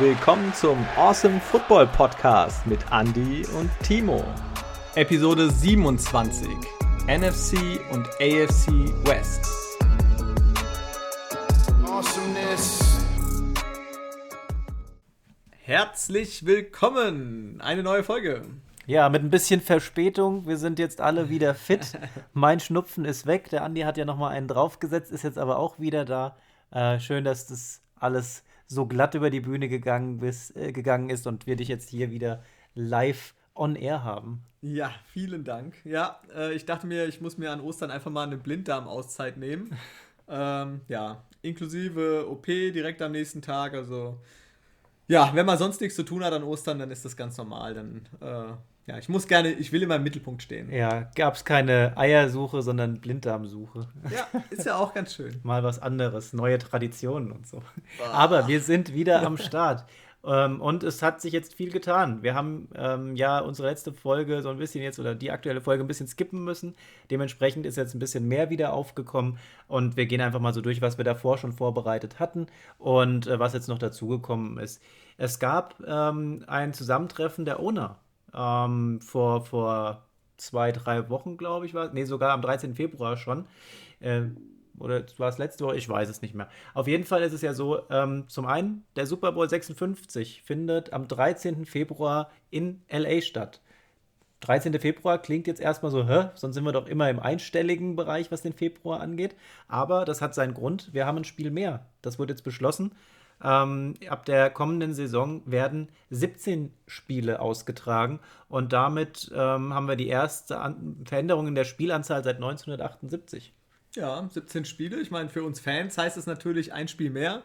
willkommen zum Awesome Football Podcast mit Andy und Timo. Episode 27 NFC und AFC West. Awesomeness. Herzlich willkommen! Eine neue Folge. Ja, mit ein bisschen Verspätung. Wir sind jetzt alle wieder fit. mein Schnupfen ist weg. Der Andi hat ja noch mal einen draufgesetzt, ist jetzt aber auch wieder da. Äh, schön, dass das alles so glatt über die Bühne gegangen, bis, äh, gegangen ist und wir dich jetzt hier wieder live on air haben. Ja, vielen Dank. Ja, äh, ich dachte mir, ich muss mir an Ostern einfach mal eine Blinddarm-Auszeit nehmen. ähm, ja, inklusive OP direkt am nächsten Tag. Also, ja, wenn man sonst nichts zu tun hat an Ostern, dann ist das ganz normal. Dann äh, ja, ich muss gerne, ich will immer im Mittelpunkt stehen. Ja, gab es keine Eiersuche, sondern Blinddarmsuche. Ja, ist ja auch ganz schön. Mal was anderes, neue Traditionen und so. Boah. Aber wir sind wieder am Start. Ähm, und es hat sich jetzt viel getan. Wir haben ähm, ja unsere letzte Folge so ein bisschen jetzt oder die aktuelle Folge ein bisschen skippen müssen. Dementsprechend ist jetzt ein bisschen mehr wieder aufgekommen und wir gehen einfach mal so durch, was wir davor schon vorbereitet hatten und äh, was jetzt noch dazugekommen ist. Es gab ähm, ein Zusammentreffen der Owner ähm, vor, vor zwei, drei Wochen, glaube ich, war Nee, sogar am 13. Februar schon. Äh, oder war es letzte Woche? Ich weiß es nicht mehr. Auf jeden Fall ist es ja so, ähm, zum einen, der Super Bowl 56 findet am 13. Februar in LA statt. 13. Februar klingt jetzt erstmal so, hä, sonst sind wir doch immer im einstelligen Bereich, was den Februar angeht. Aber das hat seinen Grund. Wir haben ein Spiel mehr. Das wurde jetzt beschlossen. Ähm, ab der kommenden Saison werden 17 Spiele ausgetragen und damit ähm, haben wir die erste An Veränderung in der Spielanzahl seit 1978. Ja, 17 Spiele. Ich meine, für uns Fans heißt es natürlich ein Spiel mehr.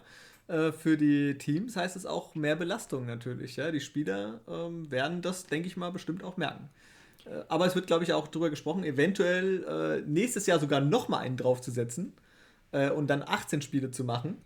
Äh, für die Teams heißt es auch mehr Belastung natürlich. Ja? Die Spieler ähm, werden das, denke ich mal, bestimmt auch merken. Äh, aber es wird, glaube ich, auch darüber gesprochen, eventuell äh, nächstes Jahr sogar nochmal einen draufzusetzen äh, und dann 18 Spiele zu machen.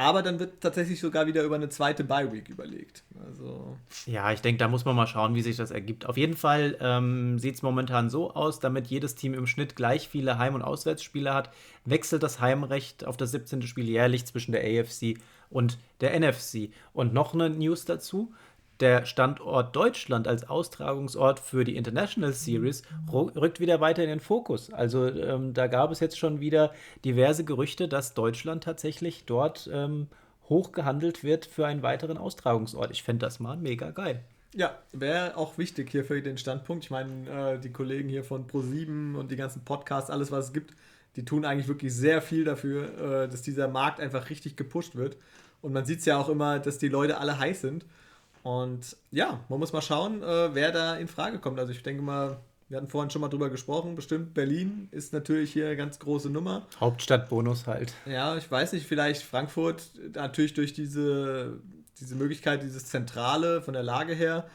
Aber dann wird tatsächlich sogar wieder über eine zweite Bye-Week überlegt. Also ja, ich denke, da muss man mal schauen, wie sich das ergibt. Auf jeden Fall ähm, sieht es momentan so aus, damit jedes Team im Schnitt gleich viele Heim- und Auswärtsspiele hat, wechselt das Heimrecht auf das 17. Spiel jährlich zwischen der AFC und der NFC. Und noch eine News dazu der Standort Deutschland als Austragungsort für die International Series rückt wieder weiter in den Fokus. Also ähm, da gab es jetzt schon wieder diverse Gerüchte, dass Deutschland tatsächlich dort ähm, hochgehandelt wird für einen weiteren Austragungsort. Ich fände das mal mega geil. Ja, wäre auch wichtig hier für den Standpunkt. Ich meine, äh, die Kollegen hier von Pro7 und die ganzen Podcasts, alles was es gibt, die tun eigentlich wirklich sehr viel dafür, äh, dass dieser Markt einfach richtig gepusht wird. Und man sieht es ja auch immer, dass die Leute alle heiß sind. Und ja, man muss mal schauen, äh, wer da in Frage kommt. Also ich denke mal, wir hatten vorhin schon mal drüber gesprochen, bestimmt Berlin ist natürlich hier eine ganz große Nummer. Hauptstadtbonus halt. Ja, ich weiß nicht, vielleicht Frankfurt natürlich durch diese, diese Möglichkeit, dieses Zentrale von der Lage her.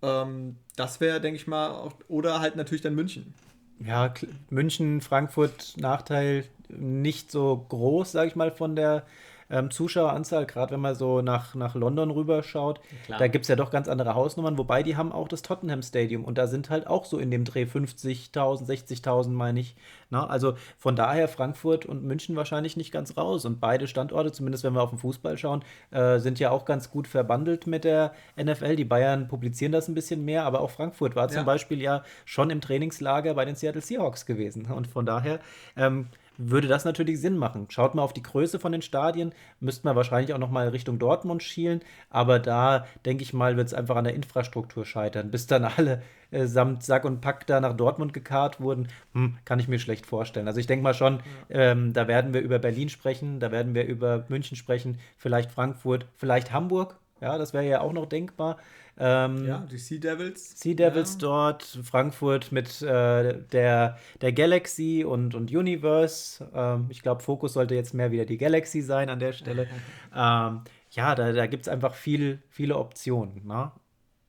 Ähm, das wäre, denke ich mal, auch, oder halt natürlich dann München. Ja, München, Frankfurt, Nachteil nicht so groß, sage ich mal, von der ähm, Zuschaueranzahl, gerade wenn man so nach, nach London rüberschaut. Ja, da gibt es ja doch ganz andere Hausnummern, wobei die haben auch das Tottenham Stadium und da sind halt auch so in dem Dreh 50.000, 60.000, meine ich. Na, also von daher Frankfurt und München wahrscheinlich nicht ganz raus. Und beide Standorte, zumindest wenn wir auf den Fußball schauen, äh, sind ja auch ganz gut verbandelt mit der NFL. Die Bayern publizieren das ein bisschen mehr, aber auch Frankfurt war zum ja. Beispiel ja schon im Trainingslager bei den Seattle Seahawks gewesen. Und von daher ähm, würde das natürlich Sinn machen. Schaut mal auf die Größe von den Stadien, müsste man wahrscheinlich auch noch mal Richtung Dortmund schielen, aber da denke ich mal, wird es einfach an der Infrastruktur scheitern. Bis dann alle äh, samt Sack und Pack da nach Dortmund gekarrt wurden, hm, kann ich mir schlecht vorstellen. Also ich denke mal schon, ähm, da werden wir über Berlin sprechen, da werden wir über München sprechen, vielleicht Frankfurt, vielleicht Hamburg. Ja, das wäre ja auch noch denkbar. Ähm, ja, die Sea Devils. Sea Devils ja. dort, Frankfurt mit äh, der, der Galaxy und, und Universe. Ähm, ich glaube, Fokus sollte jetzt mehr wieder die Galaxy sein an der Stelle. ähm, ja, da, da gibt es einfach viel, viele Optionen. Ne?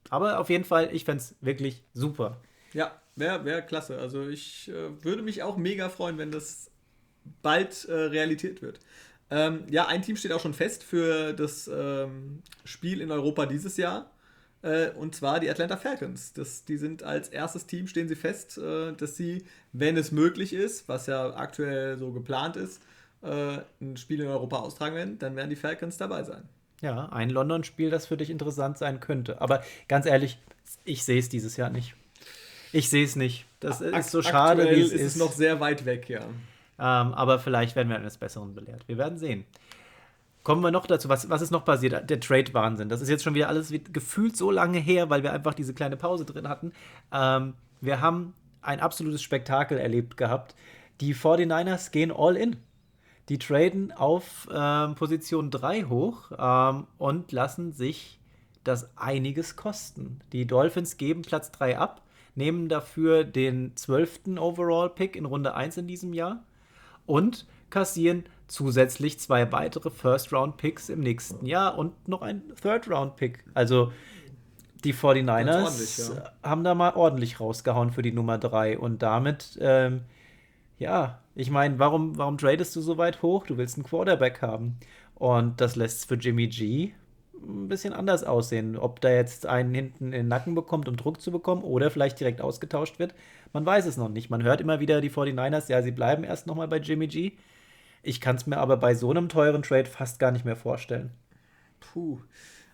Aber auf jeden Fall, ich fände es wirklich super. Ja, wäre wär klasse. Also ich äh, würde mich auch mega freuen, wenn das bald äh, Realität wird. Ähm, ja, ein Team steht auch schon fest für das ähm, Spiel in Europa dieses Jahr. Äh, und zwar die Atlanta Falcons. Das, die sind als erstes Team, stehen sie fest, äh, dass sie, wenn es möglich ist, was ja aktuell so geplant ist, äh, ein Spiel in Europa austragen werden, dann werden die Falcons dabei sein. Ja, ein London-Spiel, das für dich interessant sein könnte. Aber ganz ehrlich, ich sehe es dieses Jahr nicht. Ich sehe es nicht. Das ist so schade, wie es ist. ist noch sehr weit weg, ja. Ähm, aber vielleicht werden wir eines Besseren belehrt. Wir werden sehen. Kommen wir noch dazu, was, was ist noch passiert? Der Trade-Wahnsinn. Das ist jetzt schon wieder alles gefühlt so lange her, weil wir einfach diese kleine Pause drin hatten. Ähm, wir haben ein absolutes Spektakel erlebt gehabt. Die 49ers gehen all in. Die traden auf ähm, Position 3 hoch ähm, und lassen sich das einiges kosten. Die Dolphins geben Platz 3 ab, nehmen dafür den 12. Overall-Pick in Runde 1 in diesem Jahr und kassieren zusätzlich zwei weitere First-Round-Picks im nächsten Jahr und noch ein Third-Round-Pick. Also die 49ers ja. haben da mal ordentlich rausgehauen für die Nummer 3 und damit, ähm, ja, ich meine, warum, warum tradest du so weit hoch? Du willst einen Quarterback haben. Und das lässt es für Jimmy G ein bisschen anders aussehen. Ob da jetzt einen hinten in den Nacken bekommt, um Druck zu bekommen, oder vielleicht direkt ausgetauscht wird, man weiß es noch nicht. Man hört immer wieder die 49ers, ja, sie bleiben erst nochmal bei Jimmy G. Ich kann es mir aber bei so einem teuren Trade fast gar nicht mehr vorstellen. Puh.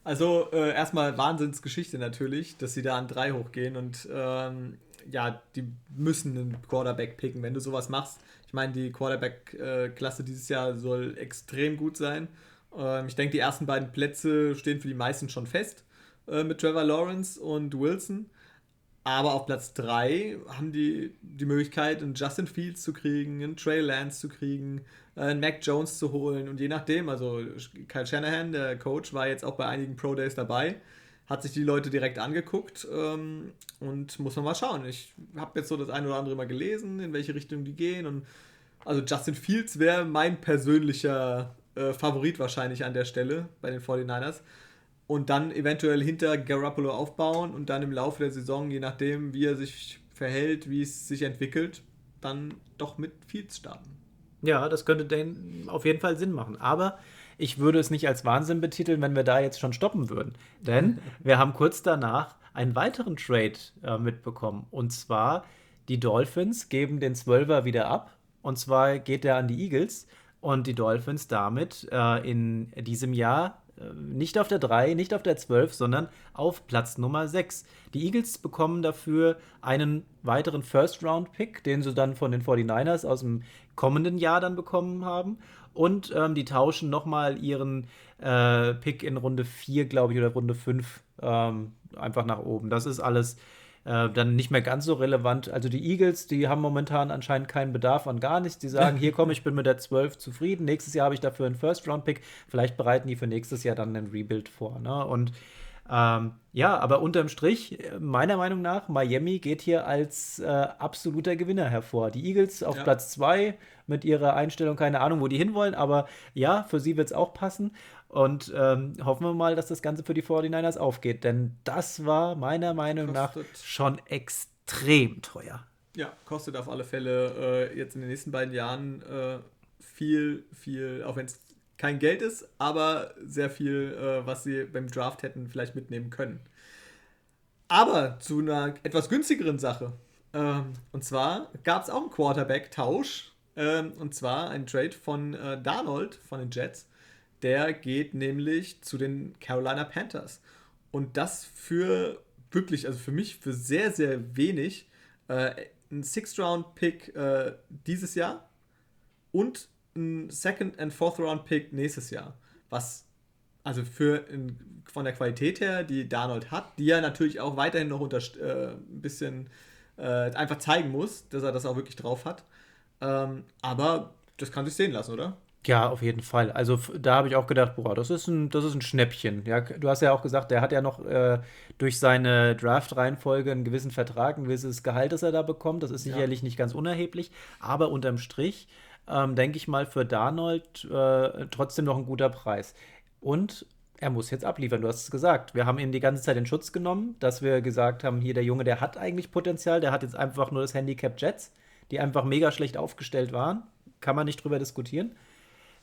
Also äh, erstmal Wahnsinnsgeschichte natürlich, dass sie da an drei hochgehen und ähm, ja, die müssen einen Quarterback picken, wenn du sowas machst. Ich meine, die Quarterback-Klasse dieses Jahr soll extrem gut sein. Ähm, ich denke, die ersten beiden Plätze stehen für die meisten schon fest äh, mit Trevor Lawrence und Wilson. Aber auf Platz 3 haben die die Möglichkeit, einen Justin Fields zu kriegen, einen Trey Lance zu kriegen, einen Mac Jones zu holen. Und je nachdem, also Kyle Shanahan, der Coach, war jetzt auch bei einigen Pro Days dabei, hat sich die Leute direkt angeguckt ähm, und muss man mal schauen. Ich habe jetzt so das eine oder andere mal gelesen, in welche Richtung die gehen. Und also Justin Fields wäre mein persönlicher äh, Favorit wahrscheinlich an der Stelle bei den 49ers und dann eventuell hinter Garoppolo aufbauen und dann im Laufe der Saison, je nachdem, wie er sich verhält, wie es sich entwickelt, dann doch mit Fields starten. Ja, das könnte denn auf jeden Fall Sinn machen. Aber ich würde es nicht als Wahnsinn betiteln, wenn wir da jetzt schon stoppen würden. Denn wir haben kurz danach einen weiteren Trade äh, mitbekommen. Und zwar, die Dolphins geben den Zwölfer wieder ab. Und zwar geht er an die Eagles. Und die Dolphins damit äh, in diesem Jahr nicht auf der 3, nicht auf der 12, sondern auf Platz Nummer 6. Die Eagles bekommen dafür einen weiteren First-Round-Pick, den sie dann von den 49ers aus dem kommenden Jahr dann bekommen haben. Und ähm, die tauschen nochmal ihren äh, Pick in Runde 4, glaube ich, oder Runde 5 ähm, einfach nach oben. Das ist alles äh, dann nicht mehr ganz so relevant. Also die Eagles, die haben momentan anscheinend keinen Bedarf an gar nichts. Die sagen, hier komm, ich bin mit der 12 zufrieden. Nächstes Jahr habe ich dafür einen First-Round-Pick. Vielleicht bereiten die für nächstes Jahr dann einen Rebuild vor. Ne? Und ähm, ja, aber unterm Strich, meiner Meinung nach, Miami geht hier als äh, absoluter Gewinner hervor. Die Eagles auf ja. Platz 2 mit ihrer Einstellung, keine Ahnung, wo die hinwollen, aber ja, für sie wird es auch passen. Und ähm, hoffen wir mal, dass das Ganze für die 49ers aufgeht, denn das war meiner Meinung kostet. nach schon extrem teuer. Ja, kostet auf alle Fälle äh, jetzt in den nächsten beiden Jahren äh, viel, viel, auch wenn es kein Geld ist, aber sehr viel, äh, was sie beim Draft hätten vielleicht mitnehmen können. Aber zu einer etwas günstigeren Sache. Ähm, und zwar gab es auch einen Quarterback-Tausch. Ähm, und zwar ein Trade von äh, Darnold von den Jets der geht nämlich zu den Carolina Panthers. Und das für wirklich, also für mich, für sehr, sehr wenig. Äh, ein Sixth-Round-Pick äh, dieses Jahr und ein Second- and Fourth-Round-Pick nächstes Jahr. Was also für in, von der Qualität her, die Darnold hat, die er natürlich auch weiterhin noch unter, äh, ein bisschen äh, einfach zeigen muss, dass er das auch wirklich drauf hat. Ähm, aber das kann sich sehen lassen, oder? Ja, auf jeden Fall. Also da habe ich auch gedacht, boah, das ist ein, das ist ein Schnäppchen. Ja, du hast ja auch gesagt, der hat ja noch äh, durch seine Draft-Reihenfolge einen gewissen Vertrag, ein gewisses Gehalt, das er da bekommt. Das ist sicherlich ja. nicht ganz unerheblich, aber unterm Strich ähm, denke ich mal für Darnold äh, trotzdem noch ein guter Preis. Und er muss jetzt abliefern, du hast es gesagt. Wir haben ihn die ganze Zeit in Schutz genommen, dass wir gesagt haben, hier der Junge, der hat eigentlich Potenzial, der hat jetzt einfach nur das Handicap Jets, die einfach mega schlecht aufgestellt waren. Kann man nicht drüber diskutieren.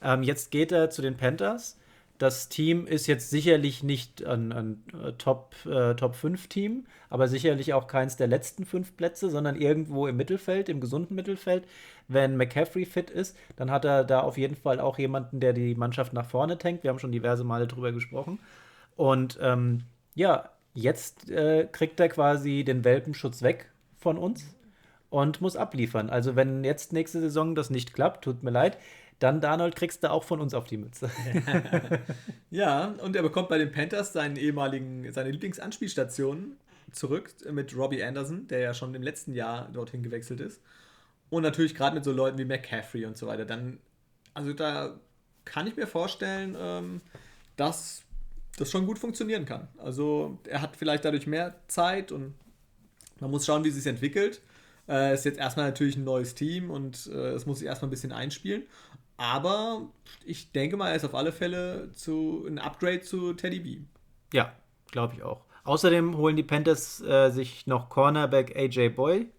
Ähm, jetzt geht er zu den Panthers, Das Team ist jetzt sicherlich nicht ein, ein äh, Top, äh, Top 5 Team, aber sicherlich auch keins der letzten fünf Plätze, sondern irgendwo im Mittelfeld, im gesunden Mittelfeld. Wenn McCaffrey fit ist, dann hat er da auf jeden Fall auch jemanden, der die Mannschaft nach vorne tankt. Wir haben schon diverse Male drüber gesprochen. Und ähm, ja, jetzt äh, kriegt er quasi den Welpenschutz weg von uns und muss abliefern. Also wenn jetzt nächste Saison das nicht klappt, tut mir leid, dann Darnold kriegst du auch von uns auf die Mütze. ja, und er bekommt bei den Panthers seinen ehemaligen, seine Lieblingsanspielstation zurück mit Robbie Anderson, der ja schon im letzten Jahr dorthin gewechselt ist. Und natürlich gerade mit so Leuten wie McCaffrey und so weiter. Dann, also da kann ich mir vorstellen, ähm, dass das schon gut funktionieren kann. Also er hat vielleicht dadurch mehr Zeit und man muss schauen, wie es sich entwickelt. Es äh, ist jetzt erstmal natürlich ein neues Team und äh, es muss sich erstmal ein bisschen einspielen. Aber ich denke mal, er ist auf alle Fälle zu, ein Upgrade zu Teddy B. Ja, glaube ich auch. Außerdem holen die Panthers äh, sich noch Cornerback AJ Boy.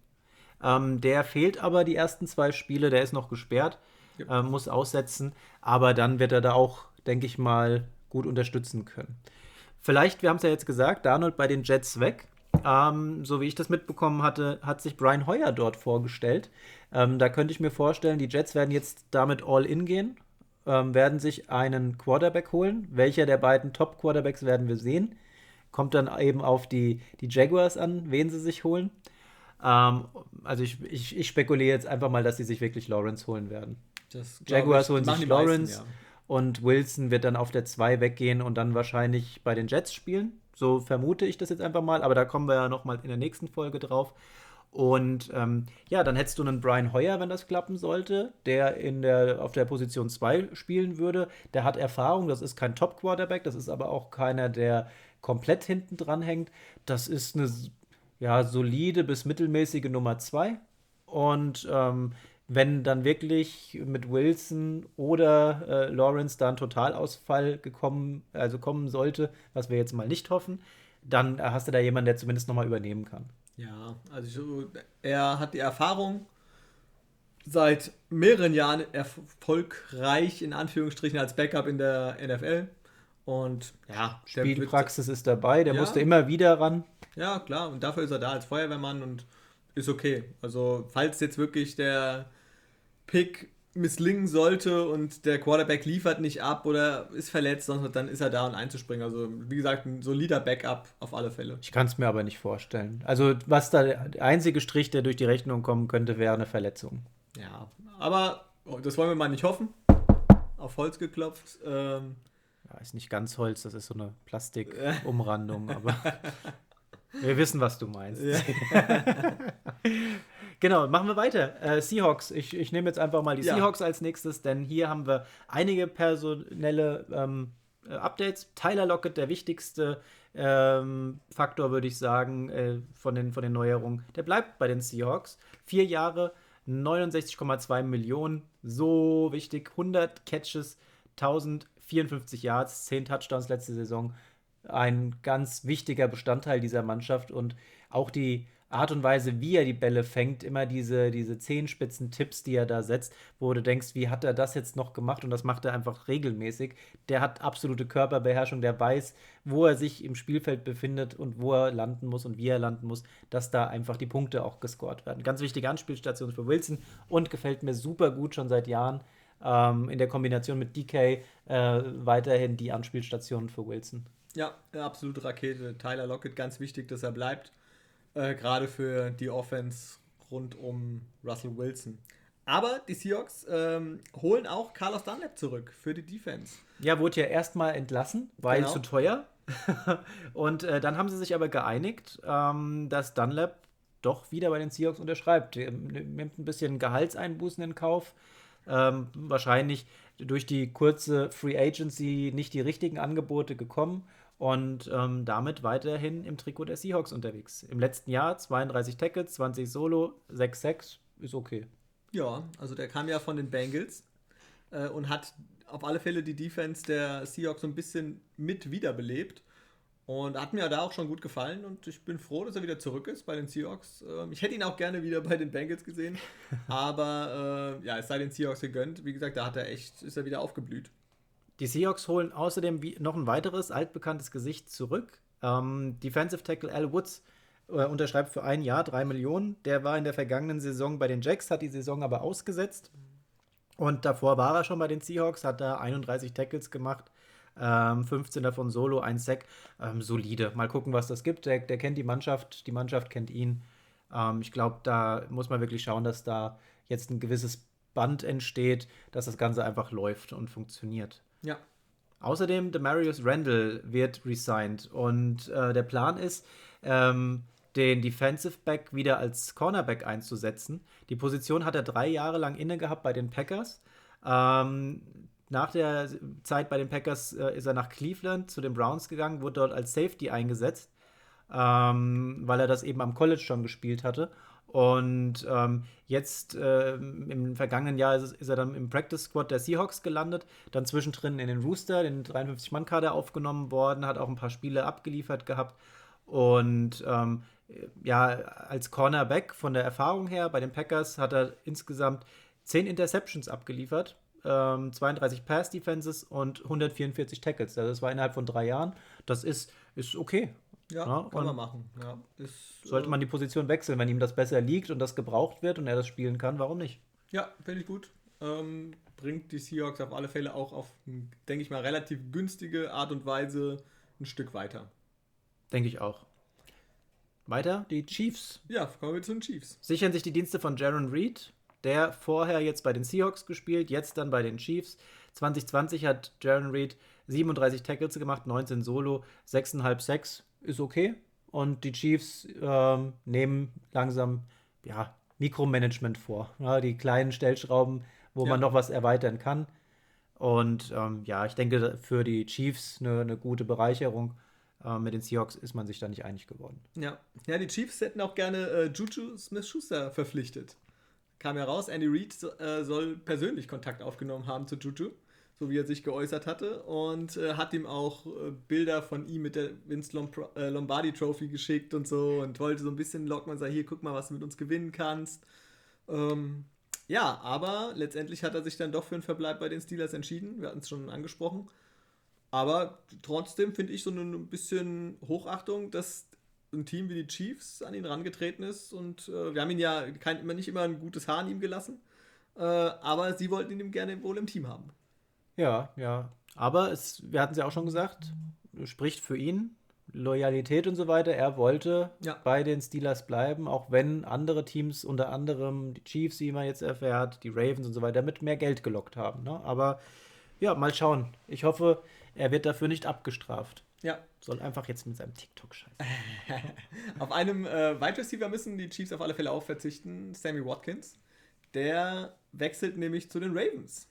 Ähm, der fehlt aber die ersten zwei Spiele, der ist noch gesperrt, ja. äh, muss aussetzen. Aber dann wird er da auch, denke ich mal, gut unterstützen können. Vielleicht, wir haben es ja jetzt gesagt, Darnold bei den Jets weg. Ähm, so wie ich das mitbekommen hatte, hat sich Brian Hoyer dort vorgestellt. Ähm, da könnte ich mir vorstellen, die Jets werden jetzt damit all in gehen, ähm, werden sich einen Quarterback holen. Welcher der beiden Top-Quarterbacks werden wir sehen? Kommt dann eben auf die, die Jaguars an, wen sie sich holen. Ähm, also ich, ich, ich, spekuliere jetzt einfach mal, dass sie sich wirklich Lawrence holen werden. Jaguars ich, holen sich Lawrence meisten, ja. und Wilson wird dann auf der 2 weggehen und dann wahrscheinlich bei den Jets spielen. So vermute ich das jetzt einfach mal, aber da kommen wir ja nochmal in der nächsten Folge drauf. Und ähm, ja, dann hättest du einen Brian Hoyer, wenn das klappen sollte, der in der, auf der Position 2 spielen würde. Der hat Erfahrung, das ist kein Top-Quarterback, das ist aber auch keiner, der komplett hinten dran hängt. Das ist eine ja, solide bis mittelmäßige Nummer 2. Und ähm, wenn dann wirklich mit Wilson oder äh, Lawrence da ein Totalausfall gekommen, also kommen sollte, was wir jetzt mal nicht hoffen, dann hast du da jemanden, der zumindest nochmal übernehmen kann. Ja, also er hat die Erfahrung seit mehreren Jahren erfolgreich in Anführungsstrichen als Backup in der NFL. Und ja, Spielpraxis ist dabei, der ja, musste immer wieder ran. Ja, klar, und dafür ist er da als Feuerwehrmann und ist okay. Also, falls jetzt wirklich der Pick misslingen sollte und der Quarterback liefert nicht ab oder ist verletzt, dann ist er da, um einzuspringen. Also, wie gesagt, ein solider Backup auf alle Fälle. Ich kann es mir aber nicht vorstellen. Also, was da der einzige Strich, der durch die Rechnung kommen könnte, wäre eine Verletzung. Ja, aber oh, das wollen wir mal nicht hoffen. Auf Holz geklopft. Ähm, ja, ist nicht ganz Holz, das ist so eine Plastikumrandung, aber wir wissen, was du meinst. Ja. Genau, machen wir weiter. Äh, Seahawks. Ich, ich nehme jetzt einfach mal die ja. Seahawks als nächstes, denn hier haben wir einige personelle ähm, äh, Updates. Tyler Lockett, der wichtigste ähm, Faktor, würde ich sagen, äh, von, den, von den Neuerungen. Der bleibt bei den Seahawks. Vier Jahre, 69,2 Millionen. So wichtig. 100 Catches, 1054 Yards, 10 Touchdowns letzte Saison. Ein ganz wichtiger Bestandteil dieser Mannschaft und auch die Art und Weise, wie er die Bälle fängt, immer diese, diese zehenspitzen Tipps, die er da setzt, wo du denkst, wie hat er das jetzt noch gemacht? Und das macht er einfach regelmäßig. Der hat absolute Körperbeherrschung, der weiß, wo er sich im Spielfeld befindet und wo er landen muss und wie er landen muss, dass da einfach die Punkte auch gescored werden. Ganz wichtige Anspielstation für Wilson und gefällt mir super gut schon seit Jahren. Ähm, in der Kombination mit DK äh, weiterhin die Anspielstation für Wilson. Ja, absolute Rakete. Tyler Lockett, ganz wichtig, dass er bleibt. Äh, Gerade für die Offense rund um Russell Wilson. Aber die Seahawks ähm, holen auch Carlos Dunlap zurück für die Defense. Ja, wurde ja erstmal entlassen, weil genau. zu teuer. und äh, dann haben sie sich aber geeinigt, ähm, dass Dunlap doch wieder bei den Seahawks unterschreibt. Er nimmt ein bisschen Gehaltseinbußen in Kauf. Ähm, wahrscheinlich durch die kurze Free Agency nicht die richtigen Angebote gekommen und ähm, damit weiterhin im Trikot der Seahawks unterwegs. Im letzten Jahr 32 Tackles, 20 Solo, 6-6, ist okay. Ja, also der kam ja von den Bengals äh, und hat auf alle Fälle die Defense der Seahawks so ein bisschen mit wiederbelebt. Und hat mir da auch schon gut gefallen und ich bin froh, dass er wieder zurück ist bei den Seahawks. Ähm, ich hätte ihn auch gerne wieder bei den Bengals gesehen, aber äh, ja, es sei den Seahawks gegönnt. Wie gesagt, da hat er echt, ist er wieder aufgeblüht. Die Seahawks holen außerdem noch ein weiteres altbekanntes Gesicht zurück. Ähm, Defensive Tackle Al Woods äh, unterschreibt für ein Jahr drei Millionen. Der war in der vergangenen Saison bei den Jacks, hat die Saison aber ausgesetzt. Und davor war er schon bei den Seahawks, hat da 31 Tackles gemacht. Ähm, 15 davon Solo, ein Sack. Ähm, solide. Mal gucken, was das gibt. Der, der, kennt die Mannschaft, die Mannschaft kennt ihn. Ähm, ich glaube, da muss man wirklich schauen, dass da jetzt ein gewisses Band entsteht, dass das Ganze einfach läuft und funktioniert. Ja. Außerdem, Demarius Randall wird resigned und äh, der Plan ist, ähm, den Defensive Back wieder als Cornerback einzusetzen. Die Position hat er drei Jahre lang inne gehabt bei den Packers. Ähm, nach der Zeit bei den Packers äh, ist er nach Cleveland zu den Browns gegangen, wurde dort als Safety eingesetzt, ähm, weil er das eben am College schon gespielt hatte. Und ähm, jetzt äh, im vergangenen Jahr ist, ist, er dann im Practice Squad der Seahawks gelandet, dann zwischendrin in den Rooster, den 53-Mann-Kader aufgenommen worden, hat auch ein paar Spiele abgeliefert gehabt. Und ähm, ja, als Cornerback von der Erfahrung her bei den Packers hat er insgesamt 10 Interceptions abgeliefert, ähm, 32 Pass-Defenses und 144 Tackles. Also das war innerhalb von drei Jahren. Das ist, ist okay. Ja, ja kann man machen. Ja, ist, sollte man die Position wechseln, wenn ihm das besser liegt und das gebraucht wird und er das spielen kann, warum nicht? Ja, finde ich gut. Ähm, bringt die Seahawks auf alle Fälle auch auf, denke ich mal, relativ günstige Art und Weise ein Stück weiter. Denke ich auch. Weiter, die Chiefs. Ja, kommen wir zu den Chiefs. Sichern sich die Dienste von Jaron Reed, der vorher jetzt bei den Seahawks gespielt, jetzt dann bei den Chiefs. 2020 hat Jaron Reed 37 Tackles gemacht, 19 Solo, 6,5 6 ist okay. Und die Chiefs ähm, nehmen langsam ja, Mikromanagement vor. Ja, die kleinen Stellschrauben, wo ja. man noch was erweitern kann. Und ähm, ja, ich denke, für die Chiefs eine, eine gute Bereicherung. Äh, mit den Seahawks ist man sich da nicht einig geworden. Ja, ja die Chiefs hätten auch gerne äh, Juju Smith-Schuster verpflichtet. Kam ja raus, Andy Reid so, äh, soll persönlich Kontakt aufgenommen haben zu Juju, so wie er sich geäußert hatte. Und äh, hat ihm auch äh, Bilder von ihm mit der Vince Lomp äh, Lombardi Trophy geschickt und so und wollte so ein bisschen locken und sagen: Hier, guck mal, was du mit uns gewinnen kannst. Ähm, ja, aber letztendlich hat er sich dann doch für einen Verbleib bei den Steelers entschieden. Wir hatten es schon angesprochen. Aber trotzdem finde ich so ein bisschen Hochachtung, dass ein Team wie die Chiefs an ihn rangetreten ist. Und äh, wir haben ihn ja kein, immer nicht immer ein gutes Haar an ihm gelassen. Äh, aber sie wollten ihn gerne wohl im Team haben. Ja, ja. Aber es, wir hatten es ja auch schon gesagt, spricht für ihn. Loyalität und so weiter. Er wollte ja. bei den Steelers bleiben, auch wenn andere Teams, unter anderem die Chiefs, wie man jetzt erfährt, die Ravens und so weiter, mit mehr Geld gelockt haben. Ne? Aber ja, mal schauen. Ich hoffe, er wird dafür nicht abgestraft. Ja. Soll einfach jetzt mit seinem TikTok scheißen. auf einem äh, Wide Receiver müssen die Chiefs auf alle Fälle auch verzichten. Sammy Watkins. Der wechselt nämlich zu den Ravens.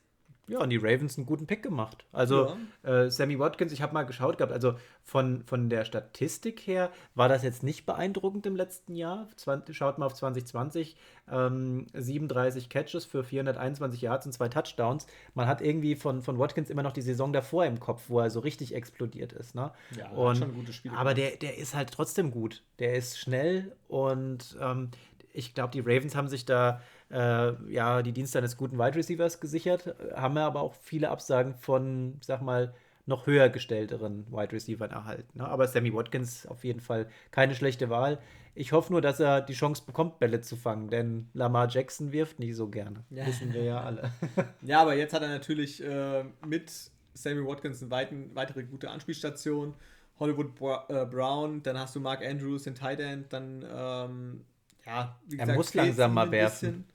Ja, und die Ravens einen guten Pick gemacht. Also ja. äh, Sammy Watkins, ich habe mal geschaut gehabt, also von, von der Statistik her war das jetzt nicht beeindruckend im letzten Jahr. 20, schaut mal auf 2020, ähm, 37 Catches für 421 Yards und zwei Touchdowns. Man hat irgendwie von, von Watkins immer noch die Saison davor im Kopf, wo er so richtig explodiert ist. Ne? Ja, und, schon gute Spiele. Aber der, der ist halt trotzdem gut. Der ist schnell und ähm, ich glaube, die Ravens haben sich da äh, ja, die Dienste eines guten Wide Receivers gesichert, haben aber auch viele Absagen von, sag mal, noch höher gestellteren Wide Receivers erhalten. Ne? Aber Sammy Watkins auf jeden Fall keine schlechte Wahl. Ich hoffe nur, dass er die Chance bekommt, Bälle zu fangen, denn Lamar Jackson wirft nicht so gerne. Ja. Wissen wir ja alle. ja, aber jetzt hat er natürlich äh, mit Sammy Watkins eine weiten, weitere gute Anspielstation. Hollywood äh, Brown, dann hast du Mark Andrews, den Tight End, dann ähm, ja, wie gesagt, er muss langsam mal werfen.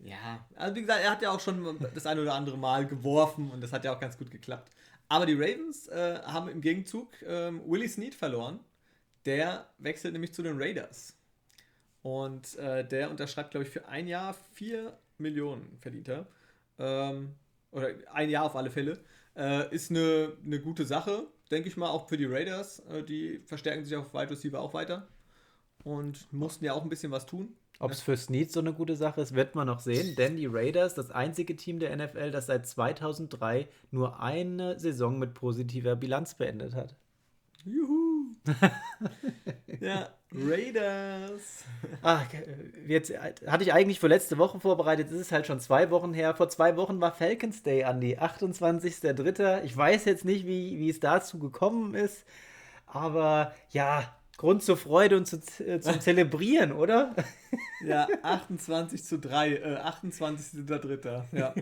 Ja, also wie gesagt, er hat ja auch schon das ein oder andere Mal geworfen und das hat ja auch ganz gut geklappt. Aber die Ravens äh, haben im Gegenzug ähm, Willie Snead verloren. Der wechselt nämlich zu den Raiders. Und äh, der unterschreibt, glaube ich, für ein Jahr 4 Millionen verdient er. Ähm, oder ein Jahr auf alle Fälle. Äh, ist eine, eine gute Sache, denke ich mal, auch für die Raiders. Äh, die verstärken sich auf Wide Receiver auch weiter. Und mussten ja auch ein bisschen was tun. Ob es für Snead so eine gute Sache ist, wird man noch sehen, denn die Raiders, das einzige Team der NFL, das seit 2003 nur eine Saison mit positiver Bilanz beendet hat. Juhu! ja, Raiders. Ach, jetzt hatte ich eigentlich für letzte Woche vorbereitet. Es ist halt schon zwei Wochen her. Vor zwei Wochen war Falcons Day, Andy. 28.03. Ich weiß jetzt nicht, wie, wie es dazu gekommen ist. Aber ja, Grund zur Freude und zu, äh, zum Zelebrieren, oder? Ja, 28 zu 3, äh, 28.3. Ja.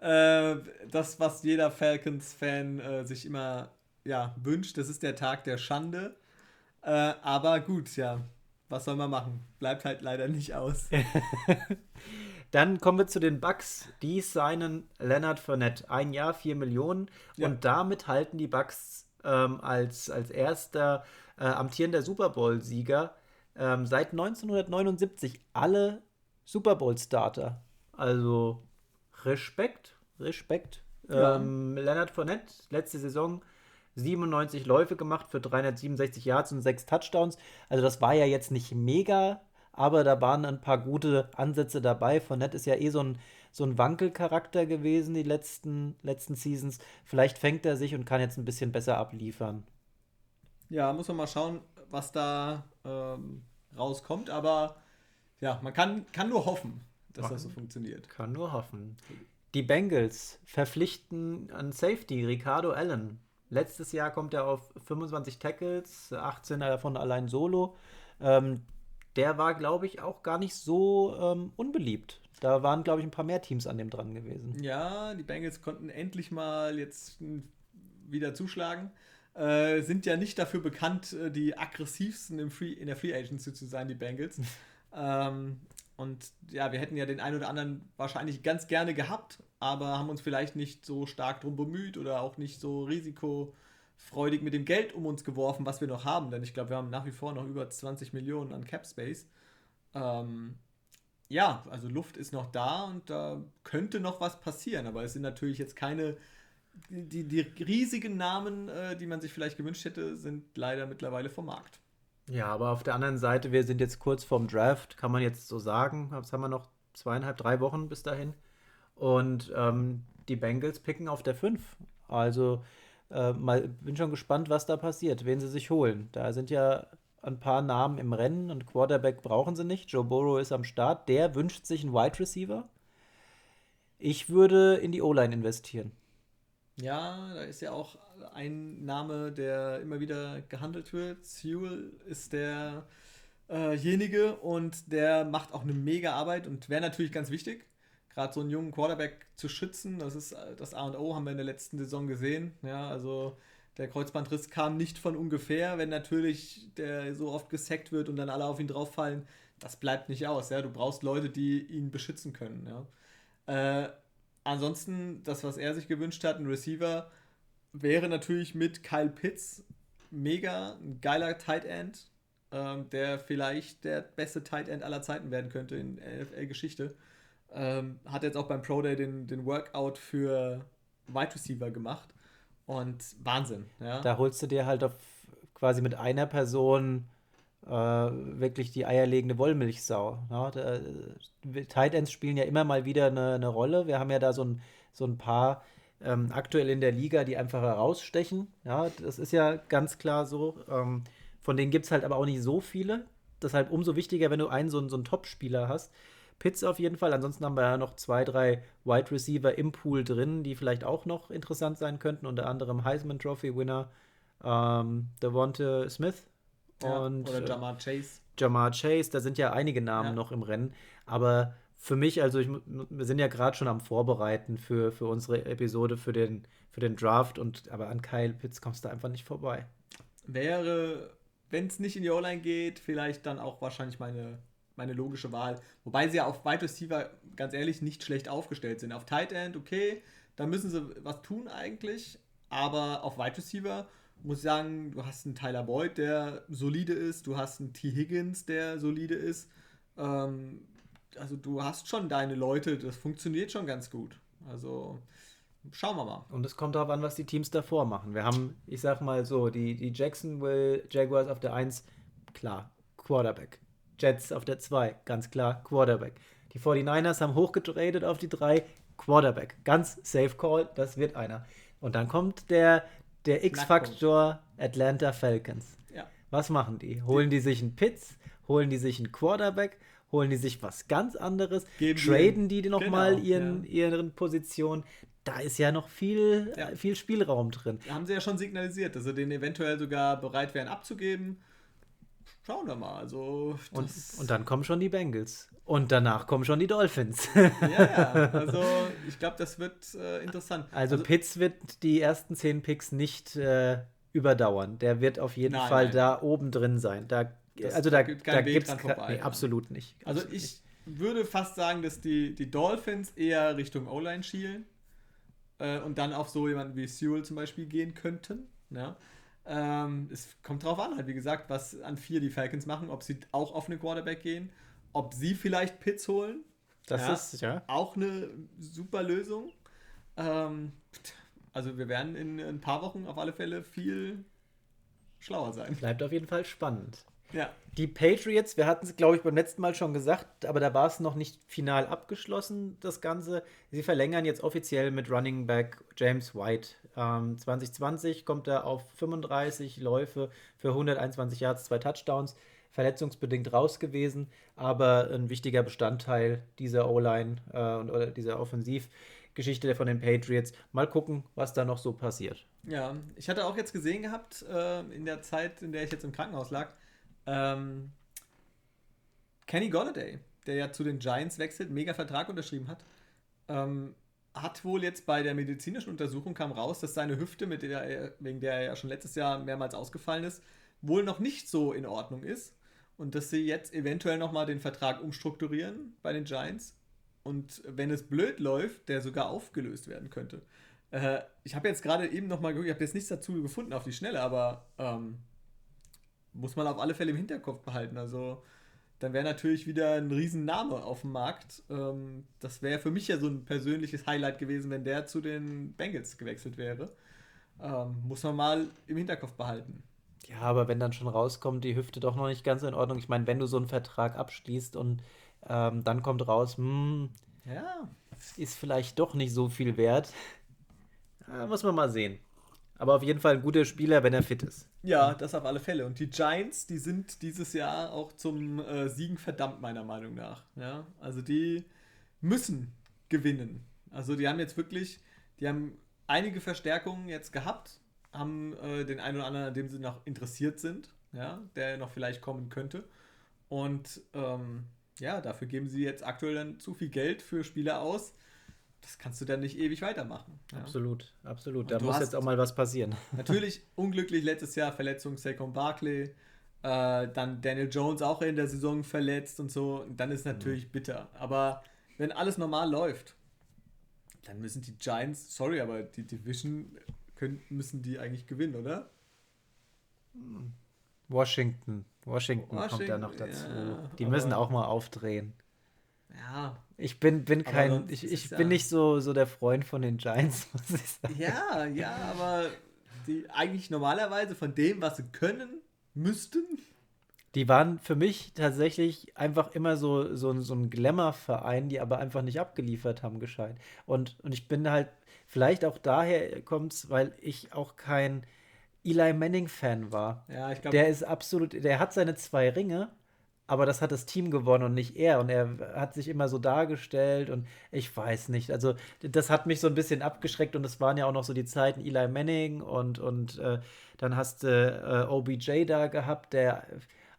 äh, das, was jeder Falcons-Fan äh, sich immer ja, wünscht, das ist der Tag der Schande. Äh, aber gut, ja, was soll man machen? Bleibt halt leider nicht aus. Dann kommen wir zu den Bucks. Die seinen Leonard Fournette. Ein Jahr, 4 Millionen. Ja. Und damit halten die Bucks ähm, als, als erster äh, amtierender Super Bowl-Sieger ähm, seit 1979 alle Super Bowl-Starter. Also Respekt, Respekt. Ja. Ähm, Leonard Fournette, letzte Saison 97 Läufe gemacht für 367 Yards und 6 Touchdowns. Also das war ja jetzt nicht mega, aber da waren ein paar gute Ansätze dabei. Fournette ist ja eh so ein, so ein Wankelcharakter gewesen die letzten, letzten Seasons. Vielleicht fängt er sich und kann jetzt ein bisschen besser abliefern. Ja, muss man mal schauen, was da ähm, rauskommt. Aber ja, man kann, kann nur hoffen, dass man das so funktioniert. Kann nur hoffen. Die Bengals verpflichten an Safety Ricardo Allen. Letztes Jahr kommt er auf 25 Tackles, 18 davon allein solo. Ähm, der war, glaube ich, auch gar nicht so ähm, unbeliebt. Da waren, glaube ich, ein paar mehr Teams an dem dran gewesen. Ja, die Bengals konnten endlich mal jetzt wieder zuschlagen. Äh, sind ja nicht dafür bekannt, äh, die aggressivsten im Free, in der Free Agency zu sein, die Bengals. ähm, und ja, wir hätten ja den einen oder anderen wahrscheinlich ganz gerne gehabt, aber haben uns vielleicht nicht so stark drum bemüht oder auch nicht so risikofreudig mit dem Geld um uns geworfen, was wir noch haben. Denn ich glaube, wir haben nach wie vor noch über 20 Millionen an Cap Space. Ähm, ja, also Luft ist noch da und da könnte noch was passieren, aber es sind natürlich jetzt keine. Die, die riesigen Namen, äh, die man sich vielleicht gewünscht hätte, sind leider mittlerweile vom Markt. Ja, aber auf der anderen Seite, wir sind jetzt kurz vorm Draft, kann man jetzt so sagen. Jetzt haben wir noch zweieinhalb, drei Wochen bis dahin. Und ähm, die Bengals picken auf der 5. Also äh, mal, bin schon gespannt, was da passiert, wen sie sich holen. Da sind ja ein paar Namen im Rennen und Quarterback brauchen sie nicht. Joe Burrow ist am Start. Der wünscht sich einen Wide Receiver. Ich würde in die O-Line investieren. Ja, da ist ja auch ein Name, der immer wieder gehandelt wird. Sewell ist derjenige äh und der macht auch eine mega Arbeit und wäre natürlich ganz wichtig, gerade so einen jungen Quarterback zu schützen. Das ist das A und O, haben wir in der letzten Saison gesehen. Ja, also der Kreuzbandriss kam nicht von ungefähr, wenn natürlich der so oft gesackt wird und dann alle auf ihn drauffallen. Das bleibt nicht aus. Ja, du brauchst Leute, die ihn beschützen können. Ja. Äh, ansonsten, das, was er sich gewünscht hat, ein Receiver, wäre natürlich mit Kyle Pitts mega ein geiler Tight End, ähm, der vielleicht der beste Tight End aller Zeiten werden könnte in NFL-Geschichte. Ähm, hat jetzt auch beim Pro Day den, den Workout für Wide Receiver gemacht. Und Wahnsinn. Ja. Da holst du dir halt auf quasi mit einer Person äh, wirklich die eierlegende Wollmilchsau. Äh, Tight Ends spielen ja immer mal wieder eine, eine Rolle. Wir haben ja da so ein, so ein paar ähm, aktuell in der Liga, die einfach herausstechen. Ja, das ist ja ganz klar so. Ähm, von denen gibt es halt aber auch nicht so viele. Deshalb umso wichtiger, wenn du einen so, so einen Top-Spieler hast. Pitts auf jeden Fall. Ansonsten haben wir ja noch zwei, drei Wide Receiver im Pool drin, die vielleicht auch noch interessant sein könnten. Unter anderem Heisman Trophy Winner ähm, Devonte Smith ja, und oder Jamar Chase. Jamar Chase, da sind ja einige Namen ja. noch im Rennen. Aber für mich, also ich, wir sind ja gerade schon am Vorbereiten für, für unsere Episode, für den, für den Draft, und aber an Kyle Pitts kommst du einfach nicht vorbei. Wäre, wenn es nicht in die O-Line geht, vielleicht dann auch wahrscheinlich meine, meine logische Wahl. Wobei sie ja auf Wide Receiver, ganz ehrlich, nicht schlecht aufgestellt sind. Auf Tight End, okay, da müssen sie was tun eigentlich, aber auf Wide Receiver muss ich sagen, du hast einen Tyler Boyd, der solide ist, du hast einen T. Higgins, der solide ist. Ähm, also du hast schon deine Leute, das funktioniert schon ganz gut. Also schauen wir mal. Und es kommt darauf an, was die Teams davor machen. Wir haben, ich sag mal so, die, die Jacksonville Jaguars auf der 1, klar, Quarterback. Jets auf der 2, ganz klar, Quarterback. Die 49ers haben hochgetradet auf die 3, Quarterback. Ganz safe Call, das wird einer. Und dann kommt der, der X-Faktor Atlanta Falcons. Ja. Was machen die? Holen die sich einen Pitts? Holen die sich einen Quarterback? Holen die sich was ganz anderes? Geben traden die, die nochmal genau, ihren, ja. ihren Positionen? Da ist ja noch viel, ja. viel Spielraum drin. Da haben sie ja schon signalisiert, dass sie den eventuell sogar bereit wären abzugeben. Schauen wir mal. Also, und, und dann kommen schon die Bengals. Und danach kommen schon die Dolphins. ja, ja. Also ich glaube, das wird äh, interessant. Also, also, Pitts wird die ersten zehn Picks nicht äh, überdauern. Der wird auf jeden nein, Fall nein. da oben drin sein. Da, das, also da, gibt da gibt es nee, absolut nicht. Also absolut ich nicht. würde fast sagen, dass die, die Dolphins eher Richtung O-Line schielen äh, und dann auf so jemanden wie Sewell zum Beispiel gehen könnten. Ja. Ähm, es kommt drauf an, halt, wie gesagt, was an vier die Falcons machen, ob sie auch auf eine Quarterback gehen, ob sie vielleicht Pits holen. Das ja, ist ja auch eine super Lösung. Ähm, also wir werden in ein paar Wochen auf alle Fälle viel schlauer sein. Bleibt auf jeden Fall spannend. Ja. Die Patriots, wir hatten es, glaube ich, beim letzten Mal schon gesagt, aber da war es noch nicht final abgeschlossen, das Ganze. Sie verlängern jetzt offiziell mit Running Back James White. Ähm, 2020 kommt er auf 35 Läufe für 121 Yards, zwei Touchdowns. Verletzungsbedingt raus gewesen, aber ein wichtiger Bestandteil dieser O-Line äh, und oder dieser Offensivgeschichte von den Patriots. Mal gucken, was da noch so passiert. Ja, ich hatte auch jetzt gesehen gehabt, äh, in der Zeit, in der ich jetzt im Krankenhaus lag, ähm, Kenny Golladay, der ja zu den Giants wechselt, mega Vertrag unterschrieben hat, ähm, hat wohl jetzt bei der medizinischen Untersuchung kam raus, dass seine Hüfte, mit der er, wegen der er ja schon letztes Jahr mehrmals ausgefallen ist, wohl noch nicht so in Ordnung ist und dass sie jetzt eventuell nochmal den Vertrag umstrukturieren bei den Giants und wenn es blöd läuft, der sogar aufgelöst werden könnte. Äh, ich habe jetzt gerade eben nochmal ich habe jetzt nichts dazu gefunden auf die Schnelle, aber ähm, muss man auf alle Fälle im Hinterkopf behalten. Also dann wäre natürlich wieder ein Riesenname auf dem Markt. Ähm, das wäre für mich ja so ein persönliches Highlight gewesen, wenn der zu den Bengals gewechselt wäre. Ähm, muss man mal im Hinterkopf behalten. Ja, aber wenn dann schon rauskommt, die Hüfte doch noch nicht ganz in Ordnung. Ich meine, wenn du so einen Vertrag abschließt und ähm, dann kommt raus, hm, ja. ist vielleicht doch nicht so viel wert. Ja, muss man mal sehen. Aber auf jeden Fall ein guter Spieler, wenn er fit ist. Ja, das auf alle Fälle. Und die Giants, die sind dieses Jahr auch zum äh, Siegen verdammt, meiner Meinung nach. Ja, also die müssen gewinnen. Also die haben jetzt wirklich, die haben einige Verstärkungen jetzt gehabt, haben äh, den einen oder anderen, an dem sie noch interessiert sind, ja, der noch vielleicht kommen könnte. Und ähm, ja, dafür geben sie jetzt aktuell dann zu viel Geld für Spieler aus, das kannst du dann nicht ewig weitermachen. Ja? Absolut, absolut. Und da muss jetzt auch mal was passieren. Natürlich unglücklich letztes Jahr Verletzung Saquon Barkley, äh, dann Daniel Jones auch in der Saison verletzt und so. Und dann ist natürlich mhm. bitter. Aber wenn alles normal läuft, dann müssen die Giants, sorry, aber die Division können, müssen die eigentlich gewinnen, oder? Washington. Washington, Washington kommt da noch dazu. Ja, die müssen auch mal aufdrehen. Ja. Ich bin, bin kein, ich, ich bin ja. nicht so, so der Freund von den Giants, muss ich sagen. Ja, ja, aber die eigentlich normalerweise von dem, was sie können, müssten. Die waren für mich tatsächlich einfach immer so, so, so ein Glamour-Verein, die aber einfach nicht abgeliefert haben, gescheit. Und, und ich bin halt, vielleicht auch daher kommt es, weil ich auch kein Eli Manning-Fan war. Ja, ich glaube. Der ist absolut, der hat seine zwei Ringe aber das hat das Team gewonnen und nicht er. Und er hat sich immer so dargestellt und ich weiß nicht. Also, das hat mich so ein bisschen abgeschreckt und es waren ja auch noch so die Zeiten Eli Manning und, und äh, dann hast du äh, OBJ da gehabt, der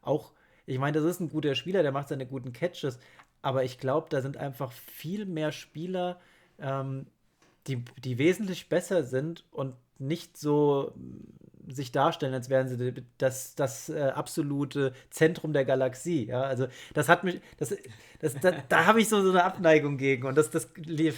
auch, ich meine, das ist ein guter Spieler, der macht seine guten Catches, aber ich glaube, da sind einfach viel mehr Spieler, ähm, die, die wesentlich besser sind und nicht so sich darstellen, als wären sie das, das äh, absolute Zentrum der Galaxie. Ja, also das hat mich, das, das, da, da habe ich so, so eine Abneigung gegen und das, das,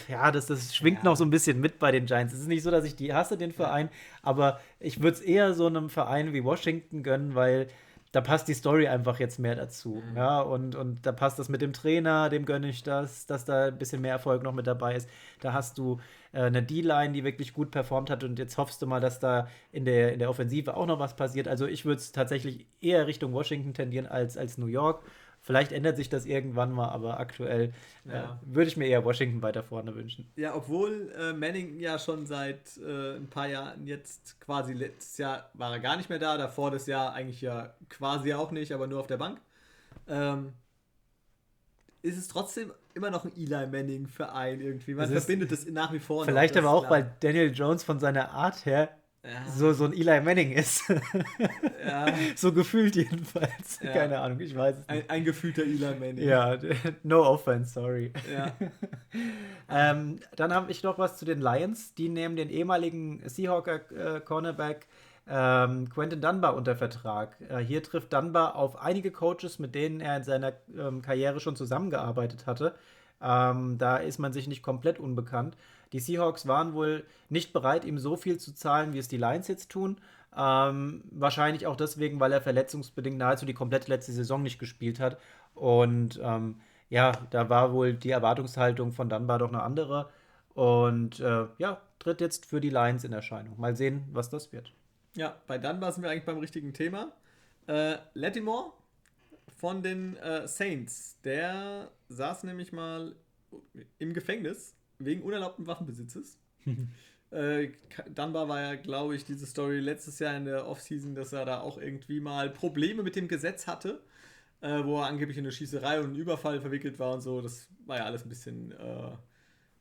ja, das, das schwingt ja. noch so ein bisschen mit bei den Giants. Es ist nicht so, dass ich die hasse, den Verein, aber ich würde es eher so einem Verein wie Washington gönnen, weil da passt die Story einfach jetzt mehr dazu. Mhm. Ja, und, und da passt das mit dem Trainer, dem gönne ich das, dass da ein bisschen mehr Erfolg noch mit dabei ist. Da hast du äh, eine D-Line, die wirklich gut performt hat und jetzt hoffst du mal, dass da in der, in der Offensive auch noch was passiert. Also ich würde es tatsächlich eher Richtung Washington tendieren als, als New York. Vielleicht ändert sich das irgendwann mal, aber aktuell äh, ja. äh, würde ich mir eher Washington weiter vorne wünschen. Ja, obwohl äh, Manning ja schon seit äh, ein paar Jahren jetzt quasi letztes Jahr war er gar nicht mehr da, davor das Jahr eigentlich ja quasi auch nicht, aber nur auf der Bank. Ähm, ist es trotzdem immer noch ein Eli Manning-Verein irgendwie. Man verbindet es nach wie vor. Vielleicht noch, aber auch, klar. weil Daniel Jones von seiner Art her ja. so, so ein Eli Manning ist. ja. So gefühlt jedenfalls. Ja. Keine Ahnung, ich weiß es nicht. Ein, ein gefühlter Eli Manning. Ja, no offense, sorry. Ähm, dann habe ich noch was zu den Lions. Die nehmen den ehemaligen Seahawker-Cornerback äh, ähm, Quentin Dunbar unter Vertrag. Äh, hier trifft Dunbar auf einige Coaches, mit denen er in seiner ähm, Karriere schon zusammengearbeitet hatte. Ähm, da ist man sich nicht komplett unbekannt. Die Seahawks waren wohl nicht bereit, ihm so viel zu zahlen, wie es die Lions jetzt tun. Ähm, wahrscheinlich auch deswegen, weil er verletzungsbedingt nahezu die komplette letzte Saison nicht gespielt hat. Und ähm, ja, da war wohl die Erwartungshaltung von Dunbar doch eine andere. Und äh, ja, tritt jetzt für die Lions in Erscheinung. Mal sehen, was das wird. Ja, bei Dunbar sind wir eigentlich beim richtigen Thema. Äh, Latimore von den äh, Saints, der saß nämlich mal im Gefängnis wegen unerlaubten Waffenbesitzes. äh, Dunbar war ja, glaube ich, diese Story letztes Jahr in der Offseason, dass er da auch irgendwie mal Probleme mit dem Gesetz hatte, äh, wo er angeblich in eine Schießerei und einen Überfall verwickelt war und so. Das war ja alles ein bisschen äh,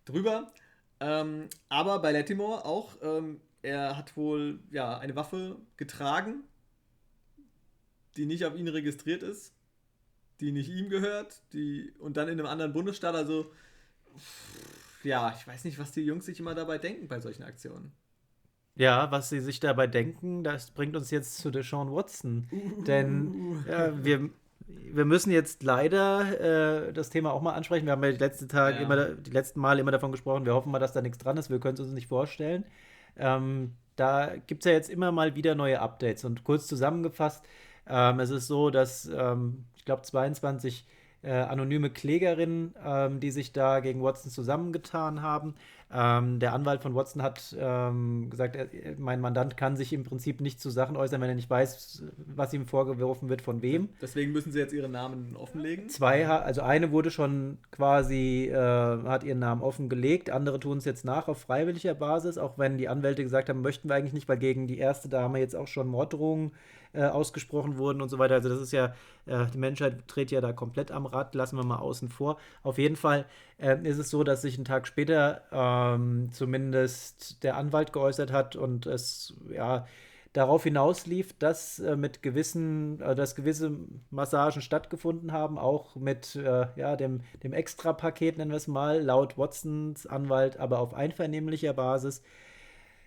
drüber. Ähm, aber bei Latimore auch, ähm, er hat wohl ja eine Waffe getragen, die nicht auf ihn registriert ist, die nicht ihm gehört, die und dann in einem anderen Bundesstaat. Also ja, ich weiß nicht, was die Jungs sich immer dabei denken bei solchen Aktionen. Ja, was sie sich dabei denken, das bringt uns jetzt zu Deshaun Watson. Uh. Denn äh, wir, wir müssen jetzt leider äh, das Thema auch mal ansprechen. Wir haben ja die letzten Tage ja. immer, die letzten Male immer davon gesprochen, wir hoffen mal, dass da nichts dran ist. Wir können es uns nicht vorstellen. Ähm, da gibt es ja jetzt immer mal wieder neue Updates. Und kurz zusammengefasst, ähm, es ist so, dass ähm, ich glaube 22 äh, anonyme Klägerinnen, ähm, die sich da gegen Watson zusammengetan haben. Ähm, der Anwalt von Watson hat ähm, gesagt, er, mein Mandant kann sich im Prinzip nicht zu Sachen äußern, wenn er nicht weiß, was ihm vorgeworfen wird, von wem. Deswegen müssen sie jetzt ihren Namen offenlegen. Zwei, also eine wurde schon quasi, äh, hat ihren Namen offengelegt, andere tun es jetzt nach auf freiwilliger Basis, auch wenn die Anwälte gesagt haben, möchten wir eigentlich nicht, weil gegen die erste Dame jetzt auch schon Morddrohungen äh, ausgesprochen wurden und so weiter. Also das ist ja, äh, die Menschheit dreht ja da komplett am Rad, lassen wir mal außen vor. Auf jeden Fall äh, ist es so, dass sich einen Tag später ähm, zumindest der Anwalt geäußert hat und es ja darauf hinauslief, dass äh, mit gewissen, äh, dass gewisse Massagen stattgefunden haben, auch mit ja, dem, dem Extra-Paket, nennen wir es mal, laut Watsons Anwalt, aber auf einvernehmlicher Basis.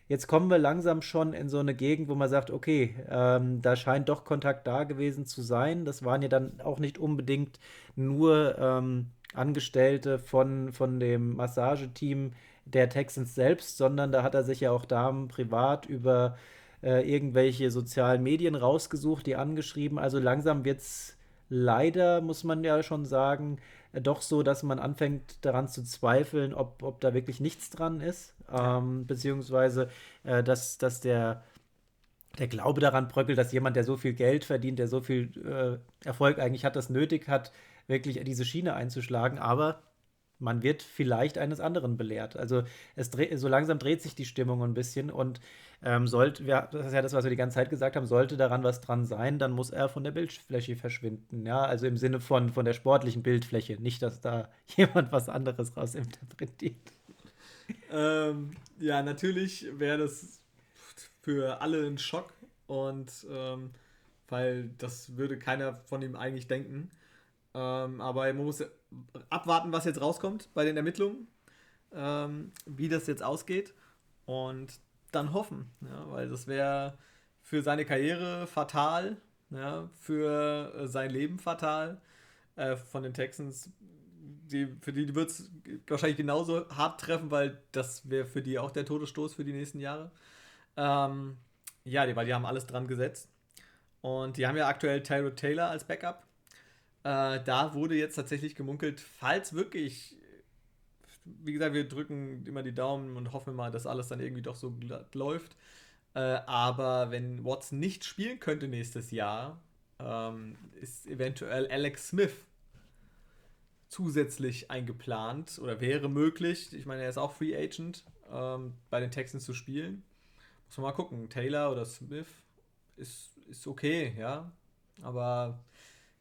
Jetzt kommen wir langsam schon in so eine Gegend, wo man sagt, okay, ähm, da scheint doch Kontakt da gewesen zu sein. Das waren ja dann auch nicht unbedingt nur ähm, Angestellte von, von dem Massageteam der Texans selbst, sondern da hat er sich ja auch Damen privat über äh, irgendwelche sozialen Medien rausgesucht, die angeschrieben. Also langsam wird es leider, muss man ja schon sagen, doch so, dass man anfängt daran zu zweifeln, ob, ob da wirklich nichts dran ist. Ähm, beziehungsweise, äh, dass, dass der, der Glaube daran bröckelt, dass jemand, der so viel Geld verdient, der so viel äh, Erfolg eigentlich hat, das nötig hat, wirklich diese Schiene einzuschlagen. Aber man wird vielleicht eines anderen belehrt. Also es so langsam dreht sich die Stimmung ein bisschen und ähm, sollte, ja, das ist ja das, was wir die ganze Zeit gesagt haben, sollte daran was dran sein, dann muss er von der Bildfläche verschwinden. Ja, also im Sinne von, von der sportlichen Bildfläche, nicht, dass da jemand was anderes rausinterpretiert. ähm, ja, natürlich wäre das für alle ein Schock und ähm, weil das würde keiner von ihm eigentlich denken. Ähm, aber man muss abwarten, was jetzt rauskommt bei den Ermittlungen, ähm, wie das jetzt ausgeht und dann hoffen, ja, weil das wäre für seine Karriere fatal, ja, für äh, sein Leben fatal. Äh, von den Texans, die, für die wird es wahrscheinlich genauso hart treffen, weil das wäre für die auch der Todesstoß für die nächsten Jahre. Ähm, ja, die, weil die haben alles dran gesetzt. Und die haben ja aktuell Tyro Taylor als Backup. Äh, da wurde jetzt tatsächlich gemunkelt, falls wirklich, wie gesagt, wir drücken immer die Daumen und hoffen mal, dass alles dann irgendwie doch so glatt läuft. Äh, aber wenn Watson nicht spielen könnte nächstes Jahr, ähm, ist eventuell Alex Smith zusätzlich eingeplant oder wäre möglich. Ich meine, er ist auch Free Agent, ähm, bei den Texans zu spielen. Muss man mal gucken. Taylor oder Smith ist, ist okay, ja. Aber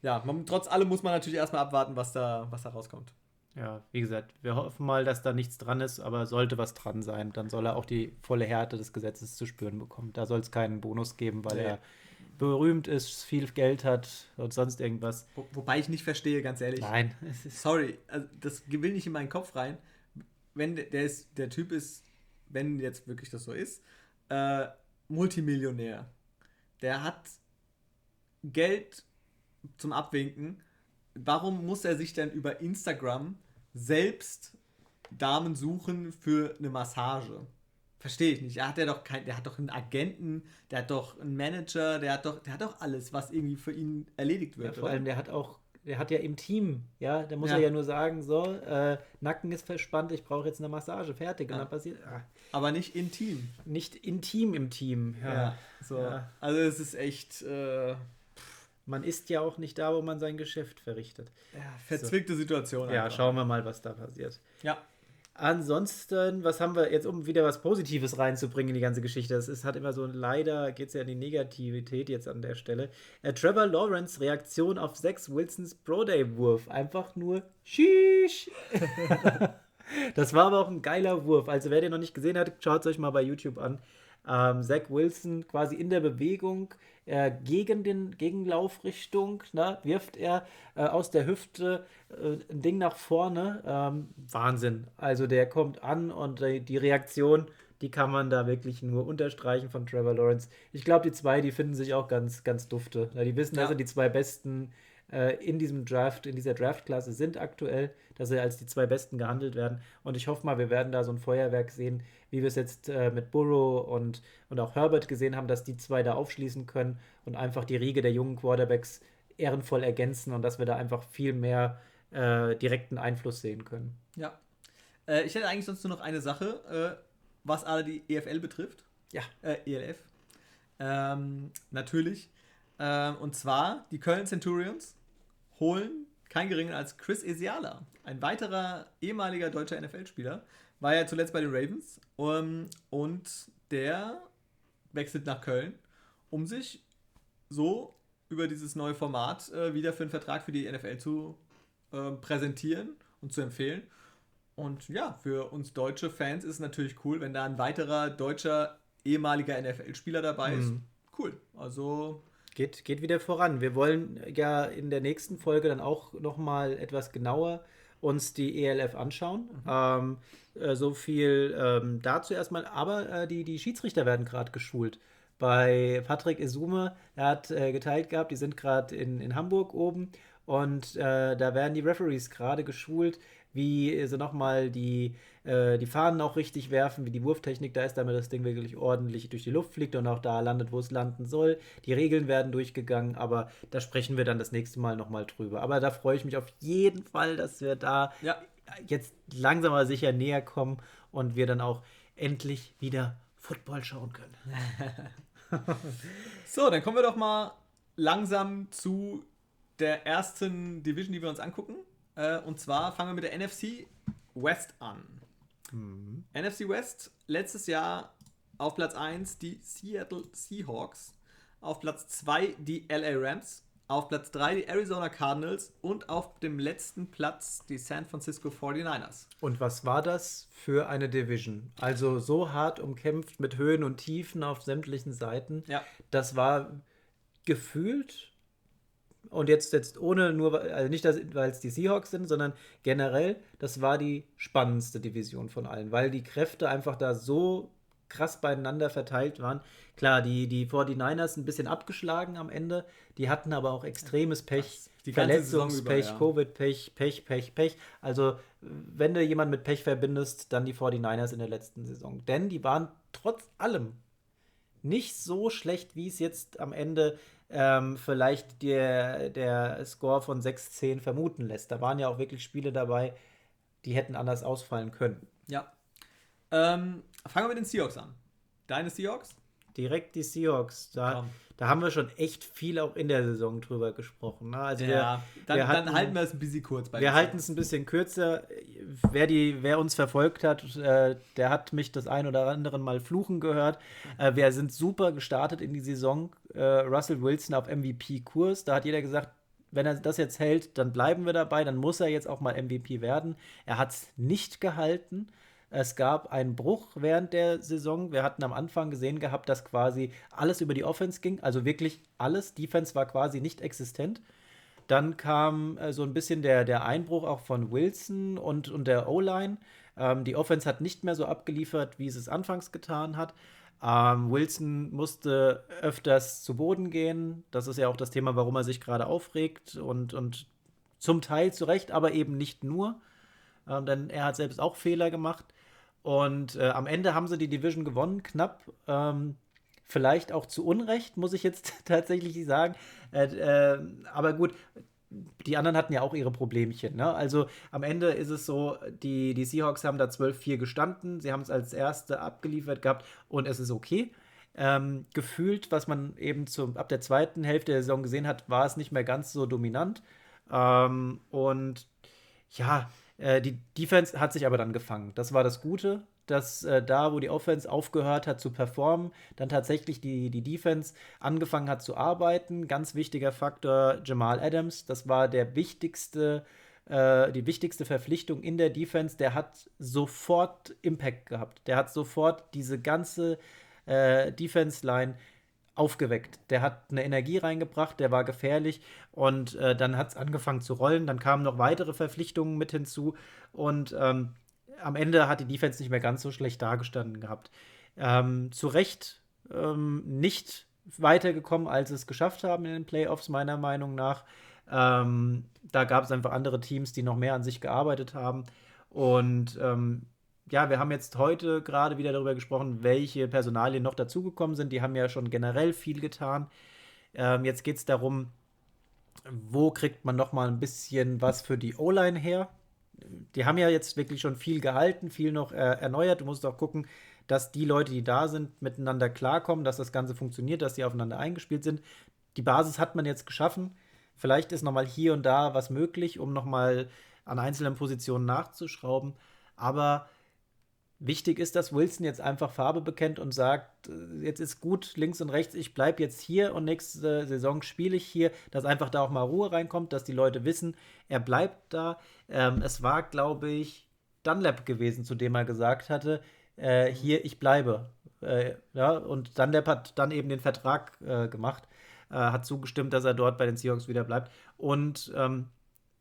ja, man, trotz allem muss man natürlich erstmal abwarten, was da, was da rauskommt. Ja, wie gesagt, wir hoffen mal, dass da nichts dran ist, aber sollte was dran sein, dann soll er auch die volle Härte des Gesetzes zu spüren bekommen. Da soll es keinen Bonus geben, weil nee. er berühmt ist, viel Geld hat und sonst irgendwas. Wo, wobei ich nicht verstehe, ganz ehrlich. Nein. Sorry, also das will nicht in meinen Kopf rein. Wenn der, der, ist, der Typ ist, wenn jetzt wirklich das so ist, äh, Multimillionär. Der hat Geld zum Abwinken warum muss er sich denn über Instagram selbst Damen suchen für eine Massage? Verstehe ich nicht. Er hat ja doch kein, der hat doch einen Agenten, der hat doch einen Manager, der hat doch, der hat doch alles, was irgendwie für ihn erledigt wird. Ja, vor oder? allem, der hat auch, der hat ja im Team, ja, da muss ja. er ja nur sagen, so, äh, Nacken ist verspannt, ich brauche jetzt eine Massage, fertig. Ja. Und dann passiert. Ah. Aber nicht intim. Nicht intim im Team, ja. so. Also es ist echt. Äh, man ist ja auch nicht da, wo man sein Geschäft verrichtet. Ja, verzwickte so. Situation. Einfach. Ja, schauen wir mal, was da passiert. Ja. Ansonsten, was haben wir jetzt, um wieder was Positives reinzubringen in die ganze Geschichte? Es ist, hat immer so, leider geht es ja in die Negativität jetzt an der Stelle. Äh, Trevor Lawrence Reaktion auf Sex Wilsons Pro Day Wurf. Einfach nur Shish. das war aber auch ein geiler Wurf. Also, wer den noch nicht gesehen hat, schaut es euch mal bei YouTube an. Ähm, Zach Wilson quasi in der Bewegung äh, gegen den Gegenlaufrichtung, ne, wirft er äh, aus der Hüfte äh, ein Ding nach vorne. Ähm, Wahnsinn. Also der kommt an und die Reaktion, die kann man da wirklich nur unterstreichen von Trevor Lawrence. Ich glaube, die zwei, die finden sich auch ganz, ganz dufte. Die wissen, ja. also die zwei besten äh, in diesem Draft, in dieser Draftklasse sind aktuell, dass sie als die zwei Besten gehandelt werden. Und ich hoffe mal, wir werden da so ein Feuerwerk sehen, wie wir es jetzt äh, mit Burrow und, und auch Herbert gesehen haben, dass die zwei da aufschließen können und einfach die Riege der jungen Quarterbacks ehrenvoll ergänzen und dass wir da einfach viel mehr äh, direkten Einfluss sehen können. Ja. Äh, ich hätte eigentlich sonst nur noch eine Sache, äh, was alle die EFL betrifft. Ja. Äh, ELF. Ähm, natürlich. Ähm, und zwar die Köln Centurions holen kein geringer als Chris Esiala, ein weiterer ehemaliger deutscher NFL-Spieler, war ja zuletzt bei den Ravens um, ähm, und der wechselt nach Köln, um sich so über dieses neue Format äh, wieder für einen Vertrag für die NFL zu äh, präsentieren und zu empfehlen. Und ja, für uns deutsche Fans ist es natürlich cool, wenn da ein weiterer deutscher ehemaliger NFL-Spieler dabei ist. Mhm. Cool. Also Geht, geht wieder voran. Wir wollen ja in der nächsten Folge dann auch nochmal etwas genauer uns die ELF anschauen. Mhm. Ähm, äh, so viel ähm, dazu erstmal. Aber äh, die, die Schiedsrichter werden gerade geschult. Bei Patrick Isume, er hat äh, geteilt gehabt, die sind gerade in, in Hamburg oben und äh, da werden die Referees gerade geschult, wie sie nochmal die, äh, die Fahnen auch richtig werfen, wie die Wurftechnik da ist, damit das Ding wirklich ordentlich durch die Luft fliegt und auch da landet, wo es landen soll. Die Regeln werden durchgegangen, aber da sprechen wir dann das nächste Mal nochmal drüber. Aber da freue ich mich auf jeden Fall, dass wir da ja. jetzt langsam aber sicher näher kommen und wir dann auch endlich wieder Football schauen können. so, dann kommen wir doch mal langsam zu der ersten Division, die wir uns angucken. Äh, und zwar fangen wir mit der NFC West an. Mhm. NFC West, letztes Jahr auf Platz 1 die Seattle Seahawks, auf Platz 2 die LA Rams, auf Platz 3 die Arizona Cardinals und auf dem letzten Platz die San Francisco 49ers. Und was war das für eine Division? Also so hart umkämpft mit Höhen und Tiefen auf sämtlichen Seiten. Ja. Das war gefühlt und jetzt, jetzt ohne nur, also nicht, weil es die Seahawks sind, sondern generell, das war die spannendste Division von allen, weil die Kräfte einfach da so krass beieinander verteilt waren. Klar, die, die 49ers ein bisschen abgeschlagen am Ende, die hatten aber auch extremes Pech. Die Verletzungspech, ja. Covid-Pech, Pech, Pech, Pech. Also, wenn du jemanden mit Pech verbindest, dann die 49ers in der letzten Saison. Denn die waren trotz allem nicht so schlecht, wie es jetzt am Ende ähm, vielleicht der, der Score von 6-10 vermuten lässt. Da waren ja auch wirklich Spiele dabei, die hätten anders ausfallen können. Ja. Ähm, fangen wir mit den Seahawks an. Deine Seahawks? direkt die Seahawks. Da, da haben wir schon echt viel auch in der Saison drüber gesprochen. Ne? Also ja, wir, dann, wir hatten, dann, halten wir es ein bisschen kurz. Bei wir halten es ein bisschen kürzer. Wer, die, wer uns verfolgt hat, äh, der hat mich das ein oder andere Mal fluchen gehört. Äh, wir sind super gestartet in die Saison. Äh, Russell Wilson auf MVP-Kurs. Da hat jeder gesagt, wenn er das jetzt hält, dann bleiben wir dabei. Dann muss er jetzt auch mal MVP werden. Er hat es nicht gehalten. Es gab einen Bruch während der Saison. Wir hatten am Anfang gesehen gehabt, dass quasi alles über die Offense ging, also wirklich alles. Defense war quasi nicht existent. Dann kam äh, so ein bisschen der, der Einbruch auch von Wilson und, und der O-Line. Ähm, die Offense hat nicht mehr so abgeliefert, wie es es anfangs getan hat. Ähm, Wilson musste öfters zu Boden gehen. Das ist ja auch das Thema, warum er sich gerade aufregt und, und zum Teil zu Recht, aber eben nicht nur. Ähm, denn er hat selbst auch Fehler gemacht. Und äh, am Ende haben sie die Division gewonnen, knapp. Ähm, vielleicht auch zu Unrecht, muss ich jetzt tatsächlich sagen. Äh, äh, aber gut, die anderen hatten ja auch ihre Problemchen. Ne? Also am Ende ist es so, die, die Seahawks haben da 12-4 gestanden. Sie haben es als Erste abgeliefert gehabt und es ist okay. Ähm, gefühlt, was man eben zum, ab der zweiten Hälfte der Saison gesehen hat, war es nicht mehr ganz so dominant. Ähm, und ja, äh, die Defense hat sich aber dann gefangen. Das war das Gute, dass äh, da, wo die Offense aufgehört hat zu performen, dann tatsächlich die, die Defense angefangen hat zu arbeiten. Ganz wichtiger Faktor Jamal Adams. Das war der wichtigste, äh, die wichtigste Verpflichtung in der Defense. Der hat sofort Impact gehabt. Der hat sofort diese ganze äh, Defense-Line aufgeweckt. Der hat eine Energie reingebracht, der war gefährlich und äh, dann hat es angefangen zu rollen. Dann kamen noch weitere Verpflichtungen mit hinzu und ähm, am Ende hat die Defense nicht mehr ganz so schlecht dargestanden gehabt. Ähm, zu Recht ähm, nicht weitergekommen, als es geschafft haben in den Playoffs, meiner Meinung nach. Ähm, da gab es einfach andere Teams, die noch mehr an sich gearbeitet haben. Und ähm, ja, wir haben jetzt heute gerade wieder darüber gesprochen, welche Personalien noch dazugekommen sind. Die haben ja schon generell viel getan. Ähm, jetzt geht es darum, wo kriegt man noch mal ein bisschen was für die O-Line her? Die haben ja jetzt wirklich schon viel gehalten, viel noch äh, erneuert. Du musst auch gucken, dass die Leute, die da sind, miteinander klarkommen, dass das Ganze funktioniert, dass sie aufeinander eingespielt sind. Die Basis hat man jetzt geschaffen. Vielleicht ist noch mal hier und da was möglich, um noch mal an einzelnen Positionen nachzuschrauben. Aber Wichtig ist, dass Wilson jetzt einfach Farbe bekennt und sagt, äh, jetzt ist gut links und rechts, ich bleibe jetzt hier und nächste Saison spiele ich hier, dass einfach da auch mal Ruhe reinkommt, dass die Leute wissen, er bleibt da. Ähm, es war, glaube ich, Dunlap gewesen, zu dem er gesagt hatte, äh, hier, ich bleibe. Äh, ja, und Dunlap hat dann eben den Vertrag äh, gemacht, äh, hat zugestimmt, dass er dort bei den Seahawks wieder bleibt. Und ähm,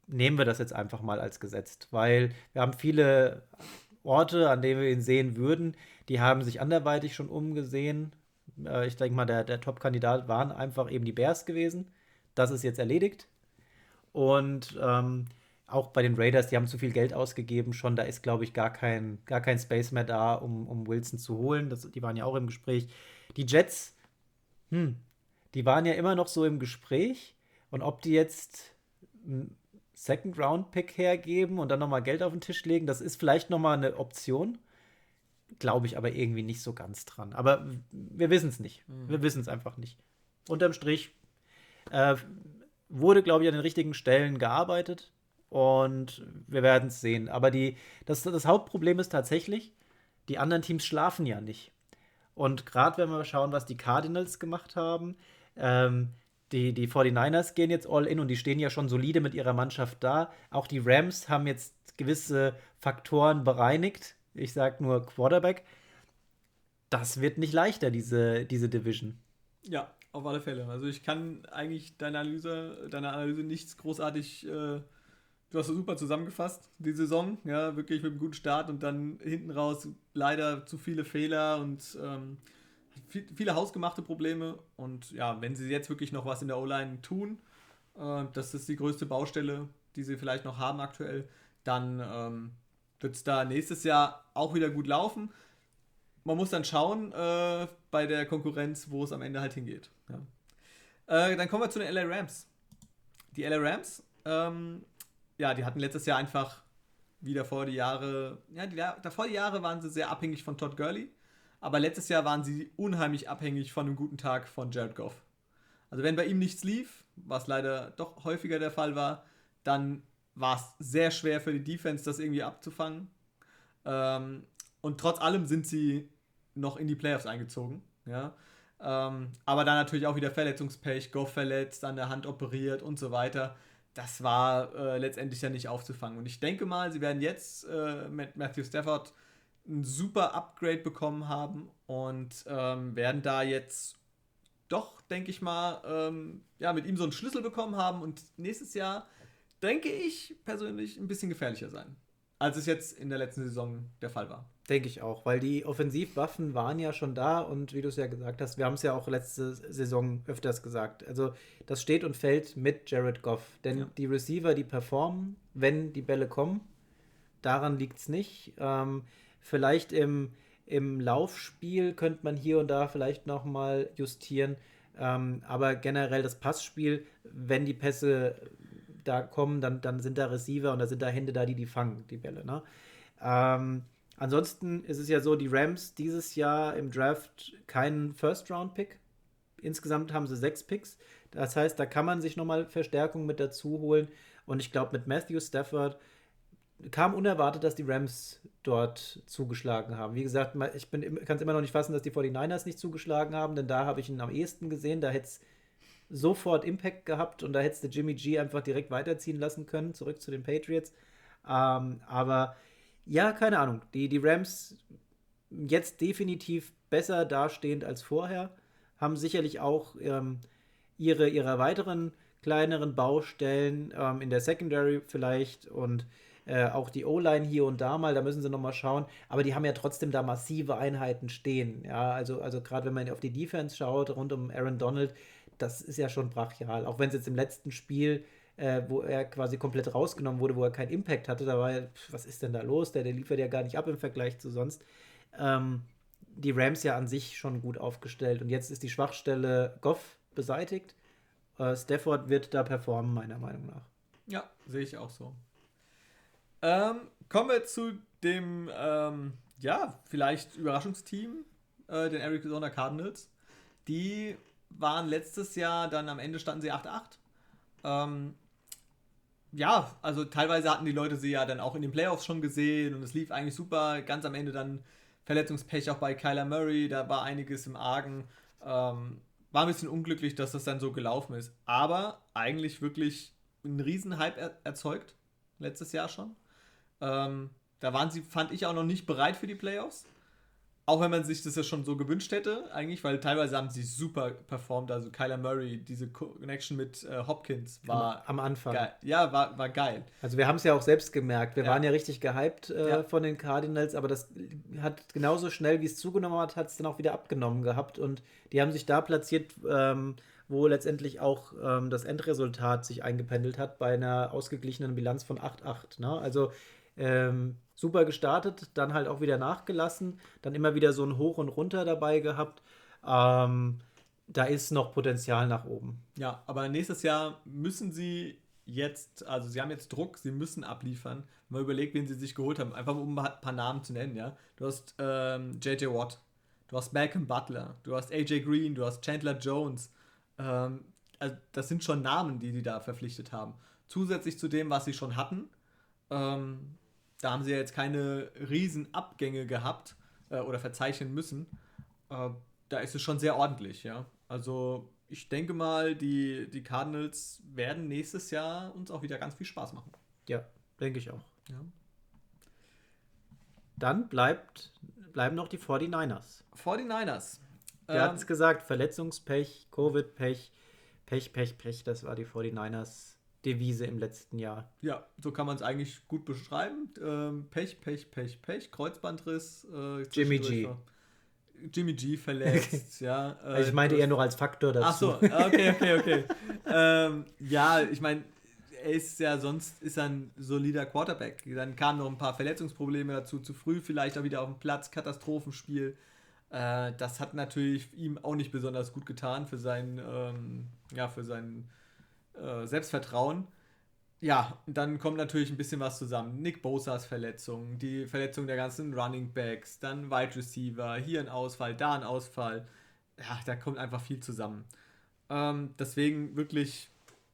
nehmen wir das jetzt einfach mal als gesetzt, weil wir haben viele Orte, an denen wir ihn sehen würden, die haben sich anderweitig schon umgesehen. Äh, ich denke mal, der, der Top-Kandidat waren einfach eben die Bears gewesen. Das ist jetzt erledigt. Und ähm, auch bei den Raiders, die haben zu viel Geld ausgegeben schon. Da ist, glaube ich, gar kein, gar kein Space mehr da, um, um Wilson zu holen. Das, die waren ja auch im Gespräch. Die Jets, hm, die waren ja immer noch so im Gespräch. Und ob die jetzt Second-Round-Pick hergeben und dann nochmal Geld auf den Tisch legen, das ist vielleicht nochmal eine Option. Glaube ich aber irgendwie nicht so ganz dran. Aber wir wissen es nicht. Mhm. Wir wissen es einfach nicht. Unterm Strich äh, wurde, glaube ich, an den richtigen Stellen gearbeitet und wir werden es sehen. Aber die, das, das Hauptproblem ist tatsächlich, die anderen Teams schlafen ja nicht. Und gerade wenn wir schauen, was die Cardinals gemacht haben, ähm, die, die 49ers gehen jetzt all in und die stehen ja schon solide mit ihrer Mannschaft da. Auch die Rams haben jetzt gewisse Faktoren bereinigt. Ich sage nur Quarterback. Das wird nicht leichter, diese, diese Division. Ja, auf alle Fälle. Also ich kann eigentlich deine Analyse, deine Analyse nichts großartig. Äh, du hast es super zusammengefasst, die Saison. Ja, wirklich mit einem guten Start und dann hinten raus leider zu viele Fehler und ähm, viele hausgemachte Probleme und ja, wenn sie jetzt wirklich noch was in der O-Line tun, äh, das ist die größte Baustelle, die sie vielleicht noch haben aktuell, dann ähm, wird es da nächstes Jahr auch wieder gut laufen. Man muss dann schauen äh, bei der Konkurrenz, wo es am Ende halt hingeht. Ja. Äh, dann kommen wir zu den LA Rams. Die LA Rams, ähm, ja, die hatten letztes Jahr einfach wieder vor die Jahre, ja, die, davor die Jahre waren sie sehr abhängig von Todd Gurley aber letztes Jahr waren sie unheimlich abhängig von einem guten Tag von Jared Goff. Also wenn bei ihm nichts lief, was leider doch häufiger der Fall war, dann war es sehr schwer für die Defense, das irgendwie abzufangen. Ähm, und trotz allem sind sie noch in die Playoffs eingezogen. Ja? Ähm, aber dann natürlich auch wieder Verletzungspech, Goff verletzt, an der Hand operiert und so weiter. Das war äh, letztendlich ja nicht aufzufangen. Und ich denke mal, sie werden jetzt äh, mit Matthew Stafford ein super Upgrade bekommen haben und ähm, werden da jetzt doch, denke ich mal, ähm, ja, mit ihm so einen Schlüssel bekommen haben und nächstes Jahr, denke ich persönlich, ein bisschen gefährlicher sein, als es jetzt in der letzten Saison der Fall war. Denke ich auch, weil die Offensivwaffen waren ja schon da und wie du es ja gesagt hast, wir haben es ja auch letzte Saison öfters gesagt. Also das steht und fällt mit Jared Goff. Denn ja. die Receiver, die performen, wenn die Bälle kommen, daran liegt es nicht. Ähm, vielleicht im, im Laufspiel könnte man hier und da vielleicht nochmal justieren. Ähm, aber generell das Passspiel, wenn die Pässe da kommen, dann, dann sind da Receiver und da sind da Hände da, die die fangen, die Bälle. Ne? Ähm, Ansonsten ist es ja so, die Rams dieses Jahr im Draft keinen First-Round-Pick. Insgesamt haben sie sechs Picks. Das heißt, da kann man sich nochmal Verstärkung mit dazu holen. Und ich glaube, mit Matthew Stafford kam unerwartet, dass die Rams dort zugeschlagen haben. Wie gesagt, ich kann es immer noch nicht fassen, dass die 49ers nicht zugeschlagen haben, denn da habe ich ihn am ehesten gesehen. Da hätte es sofort Impact gehabt und da hätte es Jimmy G einfach direkt weiterziehen lassen können, zurück zu den Patriots. Ähm, aber ja, keine Ahnung. Die, die Rams jetzt definitiv besser dastehend als vorher, haben sicherlich auch ähm, ihre, ihre weiteren kleineren Baustellen ähm, in der Secondary vielleicht und äh, auch die O-Line hier und da mal, da müssen sie nochmal schauen. Aber die haben ja trotzdem da massive Einheiten stehen. Ja, also, also gerade wenn man auf die Defense schaut, rund um Aaron Donald, das ist ja schon brachial. Auch wenn es jetzt im letzten Spiel äh, wo er quasi komplett rausgenommen wurde, wo er keinen Impact hatte. Da war, was ist denn da los? Der, der liefert ja gar nicht ab im Vergleich zu sonst. Ähm, die Rams ja an sich schon gut aufgestellt. Und jetzt ist die Schwachstelle Goff beseitigt. Äh, Stafford wird da performen, meiner Meinung nach. Ja, sehe ich auch so. Ähm, kommen wir zu dem, ähm, ja, vielleicht Überraschungsteam, äh, den Arizona Cardinals. Die waren letztes Jahr, dann am Ende standen sie 8-8. Ähm, ja, also teilweise hatten die Leute sie ja dann auch in den Playoffs schon gesehen und es lief eigentlich super. Ganz am Ende dann Verletzungspech auch bei Kyler Murray, da war einiges im Argen. Ähm, war ein bisschen unglücklich, dass das dann so gelaufen ist. Aber eigentlich wirklich einen riesen Hype er erzeugt, letztes Jahr schon. Ähm, da waren sie, fand ich, auch noch nicht bereit für die Playoffs. Auch wenn man sich das ja schon so gewünscht hätte, eigentlich, weil teilweise haben sie super performt. Also Kyler Murray, diese Connection mit äh, Hopkins war am, am Anfang. Geil. Ja, war, war geil. Also wir haben es ja auch selbst gemerkt. Wir ja. waren ja richtig gehypt äh, ja. von den Cardinals, aber das hat genauso schnell, wie es zugenommen hat, hat es dann auch wieder abgenommen gehabt. Und die haben sich da platziert, ähm, wo letztendlich auch ähm, das Endresultat sich eingependelt hat bei einer ausgeglichenen Bilanz von 8-8. Ne? Also ähm, super gestartet, dann halt auch wieder nachgelassen, dann immer wieder so ein Hoch und Runter dabei gehabt. Ähm, da ist noch Potenzial nach oben. Ja, aber nächstes Jahr müssen sie jetzt, also sie haben jetzt Druck, sie müssen abliefern. Man überlegt, wen sie sich geholt haben, einfach um ein paar Namen zu nennen, ja. Du hast ähm, JJ Watt, du hast Malcolm Butler, du hast AJ Green, du hast Chandler Jones. Ähm, also das sind schon Namen, die sie da verpflichtet haben. Zusätzlich zu dem, was sie schon hatten. Ähm, da haben sie ja jetzt keine riesen Abgänge gehabt äh, oder verzeichnen müssen. Äh, da ist es schon sehr ordentlich, ja. Also ich denke mal, die, die Cardinals werden nächstes Jahr uns auch wieder ganz viel Spaß machen. Ja, denke ich auch. Ja. Dann bleibt, bleiben noch die 49ers. 49ers. Wer ähm, hat es gesagt? Verletzungspech, Covid-Pech, Pech, Pech, Pech. Das war die 49ers Devise im letzten Jahr. Ja, so kann man es eigentlich gut beschreiben. Ähm, Pech, Pech, Pech, Pech, Kreuzbandriss. Äh, Jimmy G. Jimmy G verletzt, ja. Äh, also ich meinte eher noch als Faktor dazu. Ach so, okay, okay, okay. ähm, ja, ich meine, er ist ja sonst ist ein solider Quarterback. Dann kamen noch ein paar Verletzungsprobleme dazu, zu früh vielleicht auch wieder auf dem Platz, Katastrophenspiel. Äh, das hat natürlich ihm auch nicht besonders gut getan für sein, ähm, ja, für seinen äh, Selbstvertrauen. ja, dann kommt natürlich ein bisschen was zusammen. Nick Bosas Verletzung, die Verletzung der ganzen Running Backs, dann Wide Receiver, hier ein Ausfall, da ein Ausfall. Ja, da kommt einfach viel zusammen. Ähm, deswegen wirklich.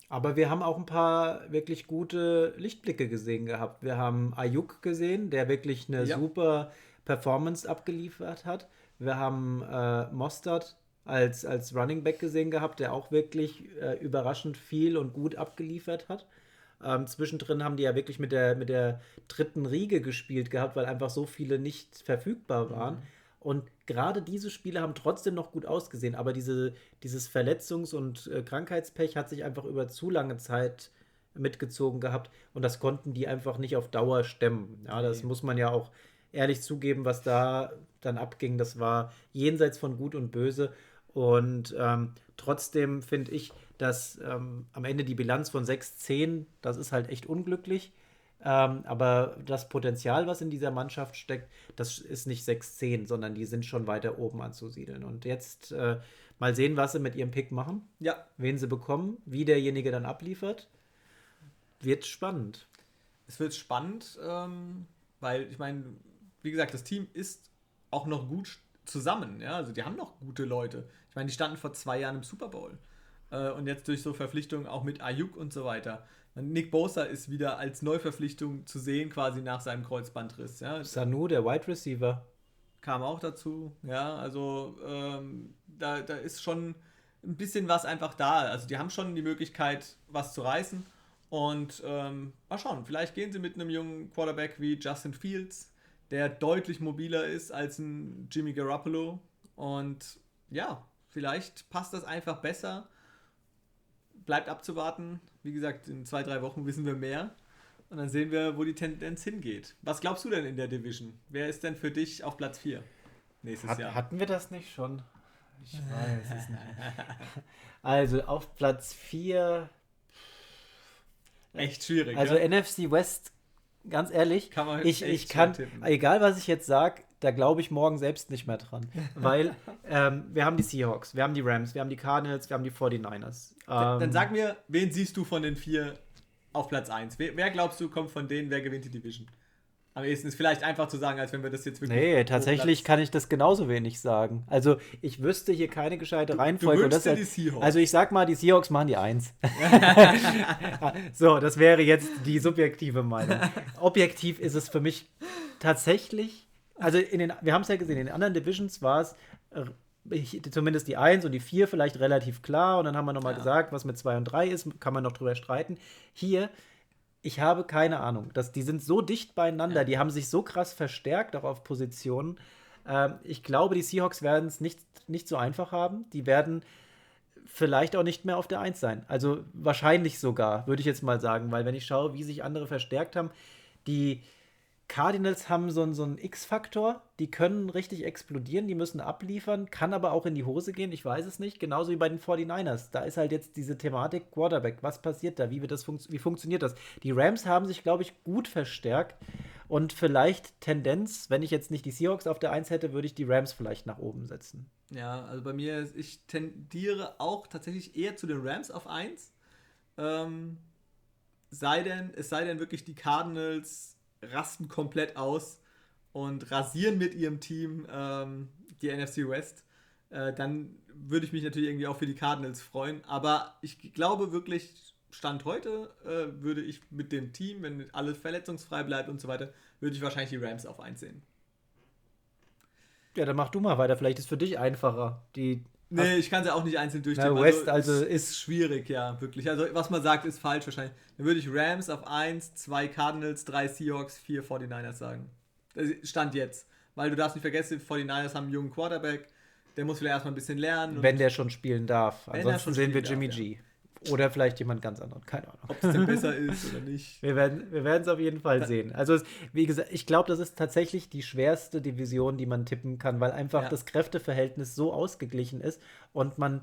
Aber wir haben auch ein paar wirklich gute Lichtblicke gesehen gehabt. Wir haben Ayuk gesehen, der wirklich eine ja. super Performance abgeliefert hat. Wir haben äh, Mostert als, als Running Back gesehen gehabt, der auch wirklich äh, überraschend viel und gut abgeliefert hat. Ähm, zwischendrin haben die ja wirklich mit der, mit der dritten Riege gespielt gehabt, weil einfach so viele nicht verfügbar waren. Mhm. Und gerade diese Spiele haben trotzdem noch gut ausgesehen, aber diese, dieses Verletzungs- und äh, Krankheitspech hat sich einfach über zu lange Zeit mitgezogen gehabt und das konnten die einfach nicht auf Dauer stemmen. Ja, das okay. muss man ja auch ehrlich zugeben, was da dann abging. Das war jenseits von Gut und Böse. Und ähm, trotzdem finde ich, dass ähm, am Ende die Bilanz von 6-10, das ist halt echt unglücklich. Ähm, aber das Potenzial, was in dieser Mannschaft steckt, das ist nicht 6-10, sondern die sind schon weiter oben anzusiedeln. Und jetzt äh, mal sehen, was sie mit ihrem Pick machen. Ja. Wen sie bekommen, wie derjenige dann abliefert. Wird spannend. Es wird spannend, ähm, weil ich meine, wie gesagt, das Team ist auch noch gut zusammen. Ja? Also die haben noch gute Leute. Ich meine, die standen vor zwei Jahren im Super Bowl. Äh, und jetzt durch so Verpflichtungen auch mit Ayuk und so weiter. Nick Bosa ist wieder als Neuverpflichtung zu sehen, quasi nach seinem Kreuzbandriss. Ja. Sanu, der Wide Receiver. Kam auch dazu. Ja, also ähm, da, da ist schon ein bisschen was einfach da. Also die haben schon die Möglichkeit, was zu reißen. Und ähm, mal schauen, vielleicht gehen sie mit einem jungen Quarterback wie Justin Fields, der deutlich mobiler ist als ein Jimmy Garoppolo. Und ja, vielleicht passt das einfach besser bleibt abzuwarten. Wie gesagt, in zwei, drei Wochen wissen wir mehr. Und dann sehen wir, wo die Tendenz hingeht. Was glaubst du denn in der Division? Wer ist denn für dich auf Platz 4 nächstes Hat, Jahr? Hatten wir das nicht schon? Ich weiß es nicht. Also auf Platz 4. Echt schwierig. Also ja? NFC West, ganz ehrlich, kann ich, ich kann, egal was ich jetzt sage, da glaube ich morgen selbst nicht mehr dran. Weil ähm, wir haben die Seahawks, wir haben die Rams, wir haben die Cardinals, wir haben die 49ers. Ähm, dann sag mir, wen siehst du von den vier auf Platz 1? Wer, wer, glaubst du kommt von denen, wer gewinnt die Division? Am ehesten ist vielleicht einfach zu sagen, als wenn wir das jetzt wirklich. Nee, tatsächlich kann ich das genauso wenig sagen. Also, ich wüsste hier keine gescheite Reihenfolge. Du, du das halt, die Seahawks. Also, ich sag mal, die Seahawks machen die Eins. so, das wäre jetzt die subjektive Meinung. Objektiv ist es für mich tatsächlich also in den, wir haben es ja gesehen, in den anderen Divisions war es äh, zumindest die 1 und die 4 vielleicht relativ klar und dann haben wir nochmal ja. gesagt, was mit 2 und 3 ist, kann man noch drüber streiten. Hier, ich habe keine Ahnung. Das, die sind so dicht beieinander, ja. die haben sich so krass verstärkt, auch auf Positionen. Ähm, ich glaube, die Seahawks werden es nicht, nicht so einfach haben. Die werden vielleicht auch nicht mehr auf der 1 sein. Also wahrscheinlich sogar, würde ich jetzt mal sagen, weil wenn ich schaue, wie sich andere verstärkt haben, die Cardinals haben so, so einen X-Faktor, die können richtig explodieren, die müssen abliefern, kann aber auch in die Hose gehen, ich weiß es nicht. Genauso wie bei den 49ers. Da ist halt jetzt diese Thematik Quarterback. Was passiert da? Wie, wird das fun wie funktioniert das? Die Rams haben sich, glaube ich, gut verstärkt und vielleicht Tendenz, wenn ich jetzt nicht die Seahawks auf der 1 hätte, würde ich die Rams vielleicht nach oben setzen. Ja, also bei mir, ich tendiere auch tatsächlich eher zu den Rams auf 1. Ähm, sei denn, es sei denn wirklich die Cardinals rasten komplett aus und rasieren mit ihrem Team ähm, die NFC West, äh, dann würde ich mich natürlich irgendwie auch für die Cardinals freuen. Aber ich glaube wirklich, Stand heute äh, würde ich mit dem Team, wenn alles verletzungsfrei bleibt und so weiter, würde ich wahrscheinlich die Rams auf 1 sehen. Ja, dann mach du mal weiter. Vielleicht ist es für dich einfacher. Die Nee, ich kann sie auch nicht einzeln durchtippen. Na, West also, also ist, ist schwierig, ja, wirklich. Also was man sagt, ist falsch wahrscheinlich. Dann würde ich Rams auf 1, 2 Cardinals, 3 Seahawks, 4 49ers sagen. Stand jetzt. Weil du darfst nicht vergessen, die 49ers haben einen jungen Quarterback, der muss vielleicht erstmal ein bisschen lernen. Wenn der schon spielen darf. Ansonsten sehen wir Jimmy darf, G. Ja. Oder vielleicht jemand ganz anderen, keine Ahnung. Ob es denn besser ist oder nicht. Wir werden wir es auf jeden Fall sehen. Also, wie gesagt, ich glaube, das ist tatsächlich die schwerste Division, die man tippen kann, weil einfach ja. das Kräfteverhältnis so ausgeglichen ist und man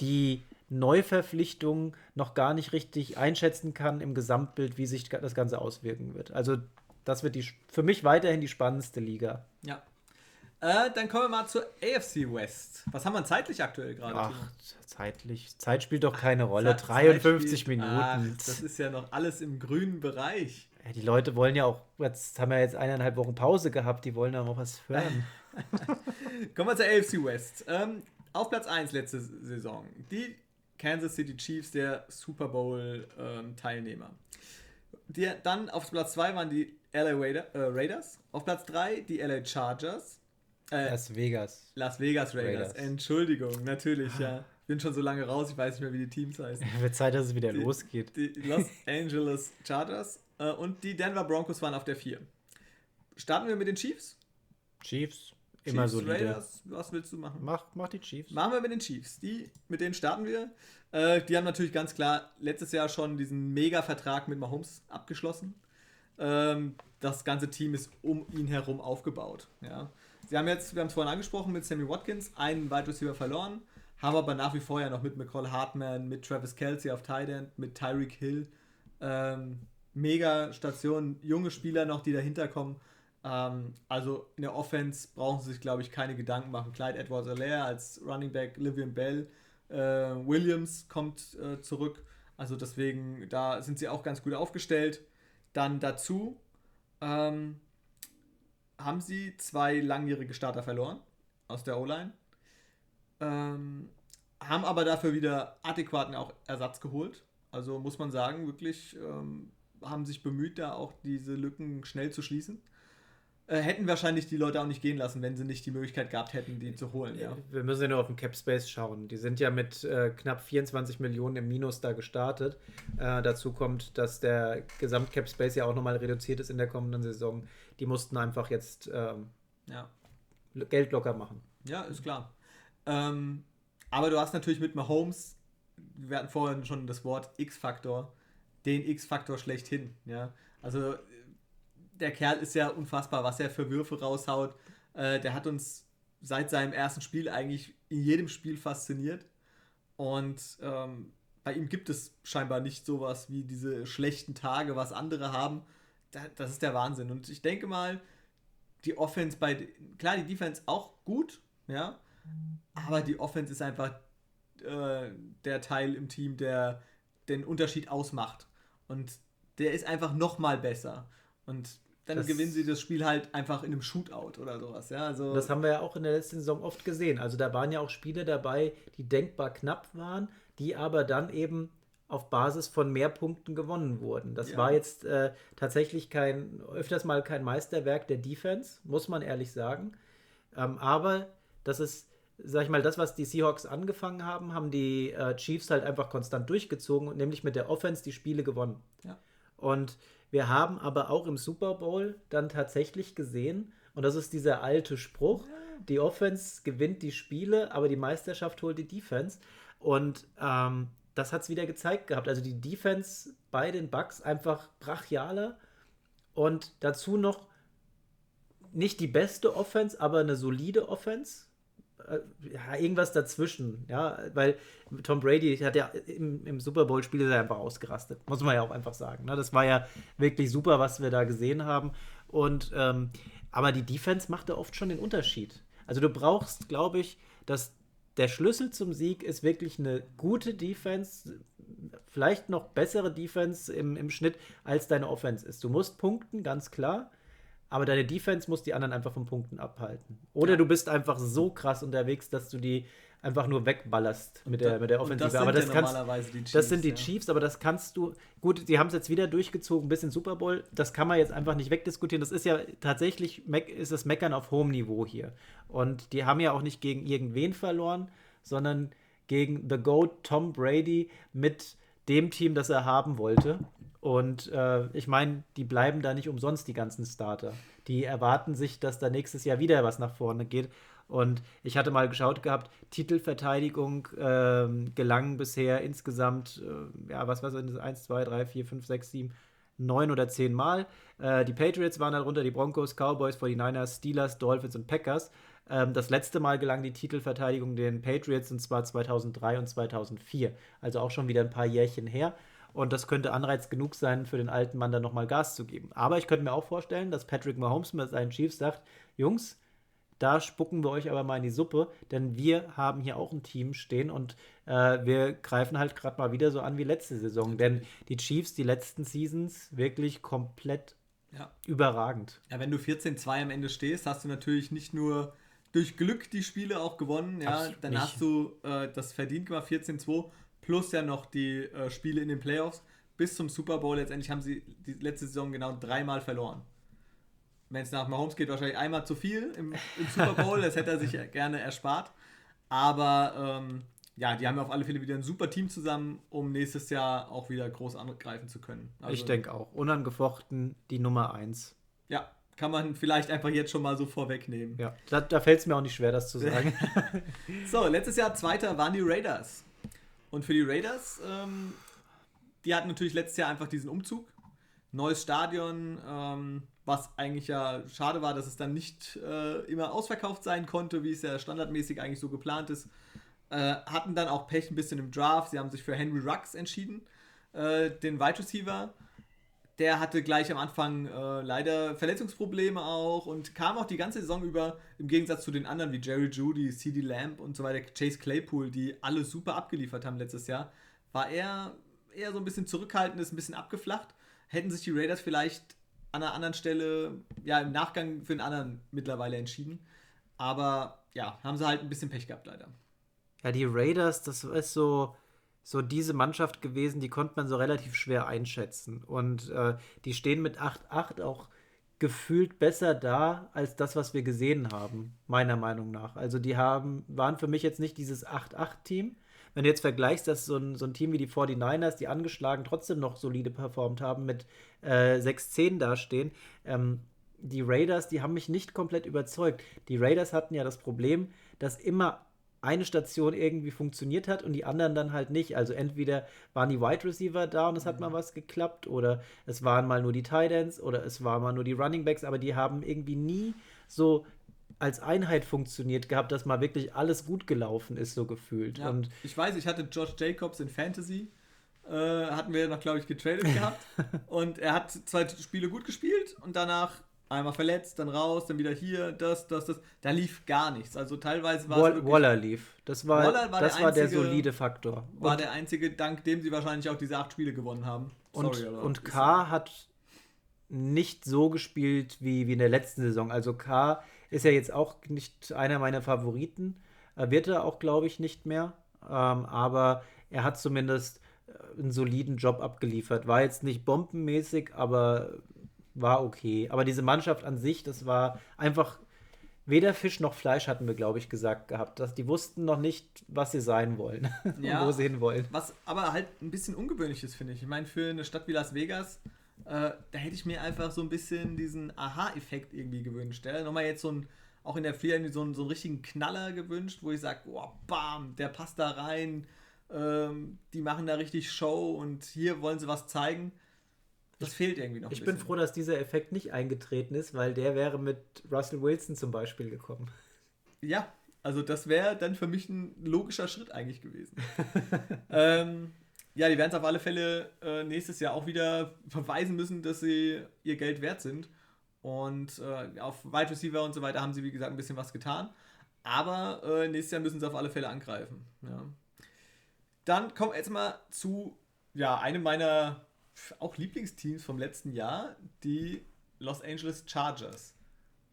die Neuverpflichtung noch gar nicht richtig einschätzen kann im Gesamtbild, wie sich das Ganze auswirken wird. Also, das wird die, für mich weiterhin die spannendste Liga. Ja. Äh, dann kommen wir mal zur AFC West. Was haben wir zeitlich aktuell gerade? Ach, zeitlich. Zeit spielt doch keine Rolle. Zeit, 53 Zeit Minuten. Ach, das ist ja noch alles im grünen Bereich. Ja, die Leute wollen ja auch, jetzt haben wir jetzt eineinhalb Wochen Pause gehabt, die wollen ja noch was hören. kommen wir zur AFC West. Ähm, auf Platz 1 letzte Saison. Die Kansas City Chiefs, der Super Bowl-Teilnehmer. Ähm, dann auf Platz 2 waren die LA Raider, äh, Raiders. Auf Platz 3 die LA Chargers. Äh, Las Vegas. Las Vegas Raiders. Raiders. Entschuldigung, natürlich, ja. Bin schon so lange raus, ich weiß nicht mehr, wie die Teams heißen. Ja, wird Zeit, dass es wieder die, losgeht. Die Los Angeles Chargers äh, und die Denver Broncos waren auf der 4. Starten wir mit den Chiefs? Chiefs. Immer Chiefs, solide. Raiders, was willst du machen? Mach, mach die Chiefs. Machen wir mit den Chiefs. Die, mit denen starten wir. Äh, die haben natürlich ganz klar letztes Jahr schon diesen Mega-Vertrag mit Mahomes abgeschlossen. Ähm, das ganze Team ist um ihn herum aufgebaut. Ja. Sie haben jetzt, wir haben es vorhin angesprochen, mit Sammy Watkins einen Wide Receiver verloren, haben aber nach wie vor ja noch mit McCall Hartman, mit Travis Kelsey auf Tight End, mit Tyreek Hill. Ähm, mega Station, junge Spieler noch, die dahinter kommen. Ähm, also in der Offense brauchen sie sich, glaube ich, keine Gedanken machen. Clyde Edwards Alaire als Running Back, Livian Bell, äh, Williams kommt äh, zurück. Also deswegen, da sind sie auch ganz gut aufgestellt. Dann dazu ähm, haben sie zwei langjährige Starter verloren aus der O-Line. Ähm, haben aber dafür wieder adäquaten auch Ersatz geholt. Also muss man sagen, wirklich ähm, haben sich bemüht, da auch diese Lücken schnell zu schließen. Äh, hätten wahrscheinlich die Leute auch nicht gehen lassen, wenn sie nicht die Möglichkeit gehabt hätten, die zu holen. Ja. Wir müssen ja nur auf den Cap Space schauen. Die sind ja mit äh, knapp 24 Millionen im Minus da gestartet. Äh, dazu kommt, dass der Gesamt Cap Space ja auch nochmal reduziert ist in der kommenden Saison. Die mussten einfach jetzt ähm, ja. Geld locker machen. Ja, ist klar. Ähm, aber du hast natürlich mit Mahomes, wir hatten vorhin schon das Wort X-Faktor, den X-Faktor schlechthin. Ja? Also der Kerl ist ja unfassbar, was er für Würfe raushaut. Äh, der hat uns seit seinem ersten Spiel eigentlich in jedem Spiel fasziniert. Und ähm, bei ihm gibt es scheinbar nicht sowas wie diese schlechten Tage, was andere haben. das ist der Wahnsinn. Und ich denke mal, die Offense bei, klar, die Defense auch gut, ja, aber die Offense ist einfach äh, der Teil im Team, der den Unterschied ausmacht. Und der ist einfach noch mal besser. Und dann das gewinnen sie das Spiel halt einfach in einem Shootout oder sowas. Ja, also das haben wir ja auch in der letzten Saison oft gesehen. Also da waren ja auch Spiele dabei, die denkbar knapp waren, die aber dann eben auf Basis von mehr Punkten gewonnen wurden. Das ja. war jetzt äh, tatsächlich kein, öfters mal kein Meisterwerk der Defense, muss man ehrlich sagen. Ähm, aber das ist, sag ich mal, das, was die Seahawks angefangen haben, haben die äh, Chiefs halt einfach konstant durchgezogen und nämlich mit der Offense die Spiele gewonnen. Ja. Und wir haben aber auch im Super Bowl dann tatsächlich gesehen, und das ist dieser alte Spruch, die Offense gewinnt die Spiele, aber die Meisterschaft holt die Defense. Und ähm, das hat es wieder gezeigt gehabt. Also die Defense bei den Bucks einfach brachialer und dazu noch nicht die beste Offense, aber eine solide Offense. Äh, ja, irgendwas dazwischen, ja, weil Tom Brady hat ja im, im Super Bowl-Spiel ist er einfach ausgerastet, muss man ja auch einfach sagen. Ne? Das war ja wirklich super, was wir da gesehen haben. Und ähm, aber die Defense macht da oft schon den Unterschied. Also du brauchst, glaube ich, dass der Schlüssel zum Sieg ist wirklich eine gute Defense, vielleicht noch bessere Defense im, im Schnitt, als deine Offense ist. Du musst punkten, ganz klar. Aber deine Defense muss die anderen einfach von Punkten abhalten. Oder ja. du bist einfach so krass unterwegs, dass du die einfach nur wegballerst mit der, mit der Offensive. Das aber das, kannst, Chiefs, das sind die ja. Chiefs, aber das kannst du. Gut, die haben es jetzt wieder durchgezogen bis in Super Bowl. Das kann man jetzt einfach nicht wegdiskutieren. Das ist ja tatsächlich ist das Meckern auf hohem Niveau hier. Und die haben ja auch nicht gegen irgendwen verloren, sondern gegen The Goat Tom Brady mit dem Team, das er haben wollte. Und äh, ich meine, die bleiben da nicht umsonst, die ganzen Starter. Die erwarten sich, dass da nächstes Jahr wieder was nach vorne geht. Und ich hatte mal geschaut gehabt, Titelverteidigung äh, gelangen bisher insgesamt, äh, ja, was war es, 1, 2, 3, 4, 5, 6, 7, 9 oder 10 Mal. Äh, die Patriots waren darunter, die Broncos, Cowboys, 49ers, Steelers, Dolphins und Packers. Ähm, das letzte Mal gelang die Titelverteidigung den Patriots und zwar 2003 und 2004. Also auch schon wieder ein paar Jährchen her. Und das könnte Anreiz genug sein, für den alten Mann dann nochmal Gas zu geben. Aber ich könnte mir auch vorstellen, dass Patrick Mahomes mit seinen Chiefs sagt: Jungs, da spucken wir euch aber mal in die Suppe, denn wir haben hier auch ein Team stehen und äh, wir greifen halt gerade mal wieder so an wie letzte Saison, denn die Chiefs, die letzten Seasons, wirklich komplett ja. überragend. Ja, wenn du 14-2 am Ende stehst, hast du natürlich nicht nur durch Glück die Spiele auch gewonnen, ja, Absolut dann nicht. hast du äh, das verdient gemacht, 14-2, plus ja noch die äh, Spiele in den Playoffs bis zum Super Bowl. Letztendlich haben sie die letzte Saison genau dreimal verloren wenn es nach Mahomes geht, wahrscheinlich einmal zu viel im, im Super Bowl. das hätte er sich gerne erspart. Aber ähm, ja, die haben auf alle Fälle wieder ein super Team zusammen, um nächstes Jahr auch wieder groß angreifen zu können. Also, ich denke auch. Unangefochten die Nummer 1. Ja, kann man vielleicht einfach jetzt schon mal so vorwegnehmen. Ja, da, da fällt es mir auch nicht schwer, das zu sagen. so, letztes Jahr Zweiter waren die Raiders. Und für die Raiders, ähm, die hatten natürlich letztes Jahr einfach diesen Umzug. Neues Stadion, ähm, was eigentlich ja schade war, dass es dann nicht äh, immer ausverkauft sein konnte, wie es ja standardmäßig eigentlich so geplant ist. Äh, hatten dann auch Pech ein bisschen im Draft. Sie haben sich für Henry Rux entschieden, äh, den Wide Receiver. Der hatte gleich am Anfang äh, leider Verletzungsprobleme auch und kam auch die ganze Saison über, im Gegensatz zu den anderen wie Jerry Judy, CD Lamb und so weiter, Chase Claypool, die alle super abgeliefert haben letztes Jahr, war er eher so ein bisschen zurückhaltend, ist ein bisschen abgeflacht. Hätten sich die Raiders vielleicht an einer anderen Stelle, ja, im Nachgang für einen anderen mittlerweile entschieden. Aber ja, haben sie halt ein bisschen Pech gehabt, leider. Ja, die Raiders, das ist so, so diese Mannschaft gewesen, die konnte man so relativ schwer einschätzen. Und äh, die stehen mit 8-8 auch gefühlt besser da als das, was wir gesehen haben, meiner Meinung nach. Also die haben, waren für mich jetzt nicht dieses 8-8-Team, wenn du jetzt vergleichst, dass so ein, so ein Team wie die 49ers, die angeschlagen trotzdem noch solide performt haben, mit äh, 6-10 dastehen, ähm, die Raiders, die haben mich nicht komplett überzeugt. Die Raiders hatten ja das Problem, dass immer eine Station irgendwie funktioniert hat und die anderen dann halt nicht. Also entweder waren die Wide Receiver da und es hat mhm. mal was geklappt oder es waren mal nur die Tight Ends oder es waren mal nur die Running Backs, aber die haben irgendwie nie so als Einheit funktioniert gehabt, dass mal wirklich alles gut gelaufen ist, so gefühlt. Ja, und ich weiß, ich hatte Josh Jacobs in Fantasy, äh, hatten wir noch, glaube ich, getradet gehabt. und er hat zwei Spiele gut gespielt und danach einmal verletzt, dann raus, dann wieder hier, das, das, das. Da lief gar nichts. Also teilweise war Wall, es Waller lief. Das war, Waller war, das der, war einzige, der solide Faktor. War und der einzige, dank dem sie wahrscheinlich auch diese acht Spiele gewonnen haben. Sorry, und, und K hat nicht so gespielt wie, wie in der letzten Saison. Also K ist ja jetzt auch nicht einer meiner Favoriten. Wird er auch, glaube ich, nicht mehr. Ähm, aber er hat zumindest äh, einen soliden Job abgeliefert. War jetzt nicht bombenmäßig, aber war okay. Aber diese Mannschaft an sich, das war einfach weder Fisch noch Fleisch, hatten wir, glaube ich, gesagt gehabt. Dass die wussten noch nicht, was sie sein wollen ja, wo sie hinwollen. Was aber halt ein bisschen ungewöhnlich ist, finde ich. Ich meine, für eine Stadt wie Las Vegas äh, da hätte ich mir einfach so ein bisschen diesen Aha-Effekt irgendwie gewünscht. Ja? Nochmal jetzt so ein, auch in der Free so, einen, so einen richtigen Knaller gewünscht, wo ich sage, oh, bam, der passt da rein, ähm, die machen da richtig Show und hier wollen sie was zeigen. Das fehlt irgendwie noch. Ich bin froh, dass dieser Effekt nicht eingetreten ist, weil der wäre mit Russell Wilson zum Beispiel gekommen. Ja, also das wäre dann für mich ein logischer Schritt eigentlich gewesen. ähm, ja, die werden es auf alle Fälle äh, nächstes Jahr auch wieder verweisen müssen, dass sie ihr Geld wert sind. Und äh, auf Wide Receiver und so weiter haben sie, wie gesagt, ein bisschen was getan. Aber äh, nächstes Jahr müssen sie auf alle Fälle angreifen. Ja. Dann kommen wir jetzt mal zu ja, einem meiner auch Lieblingsteams vom letzten Jahr, die Los Angeles Chargers.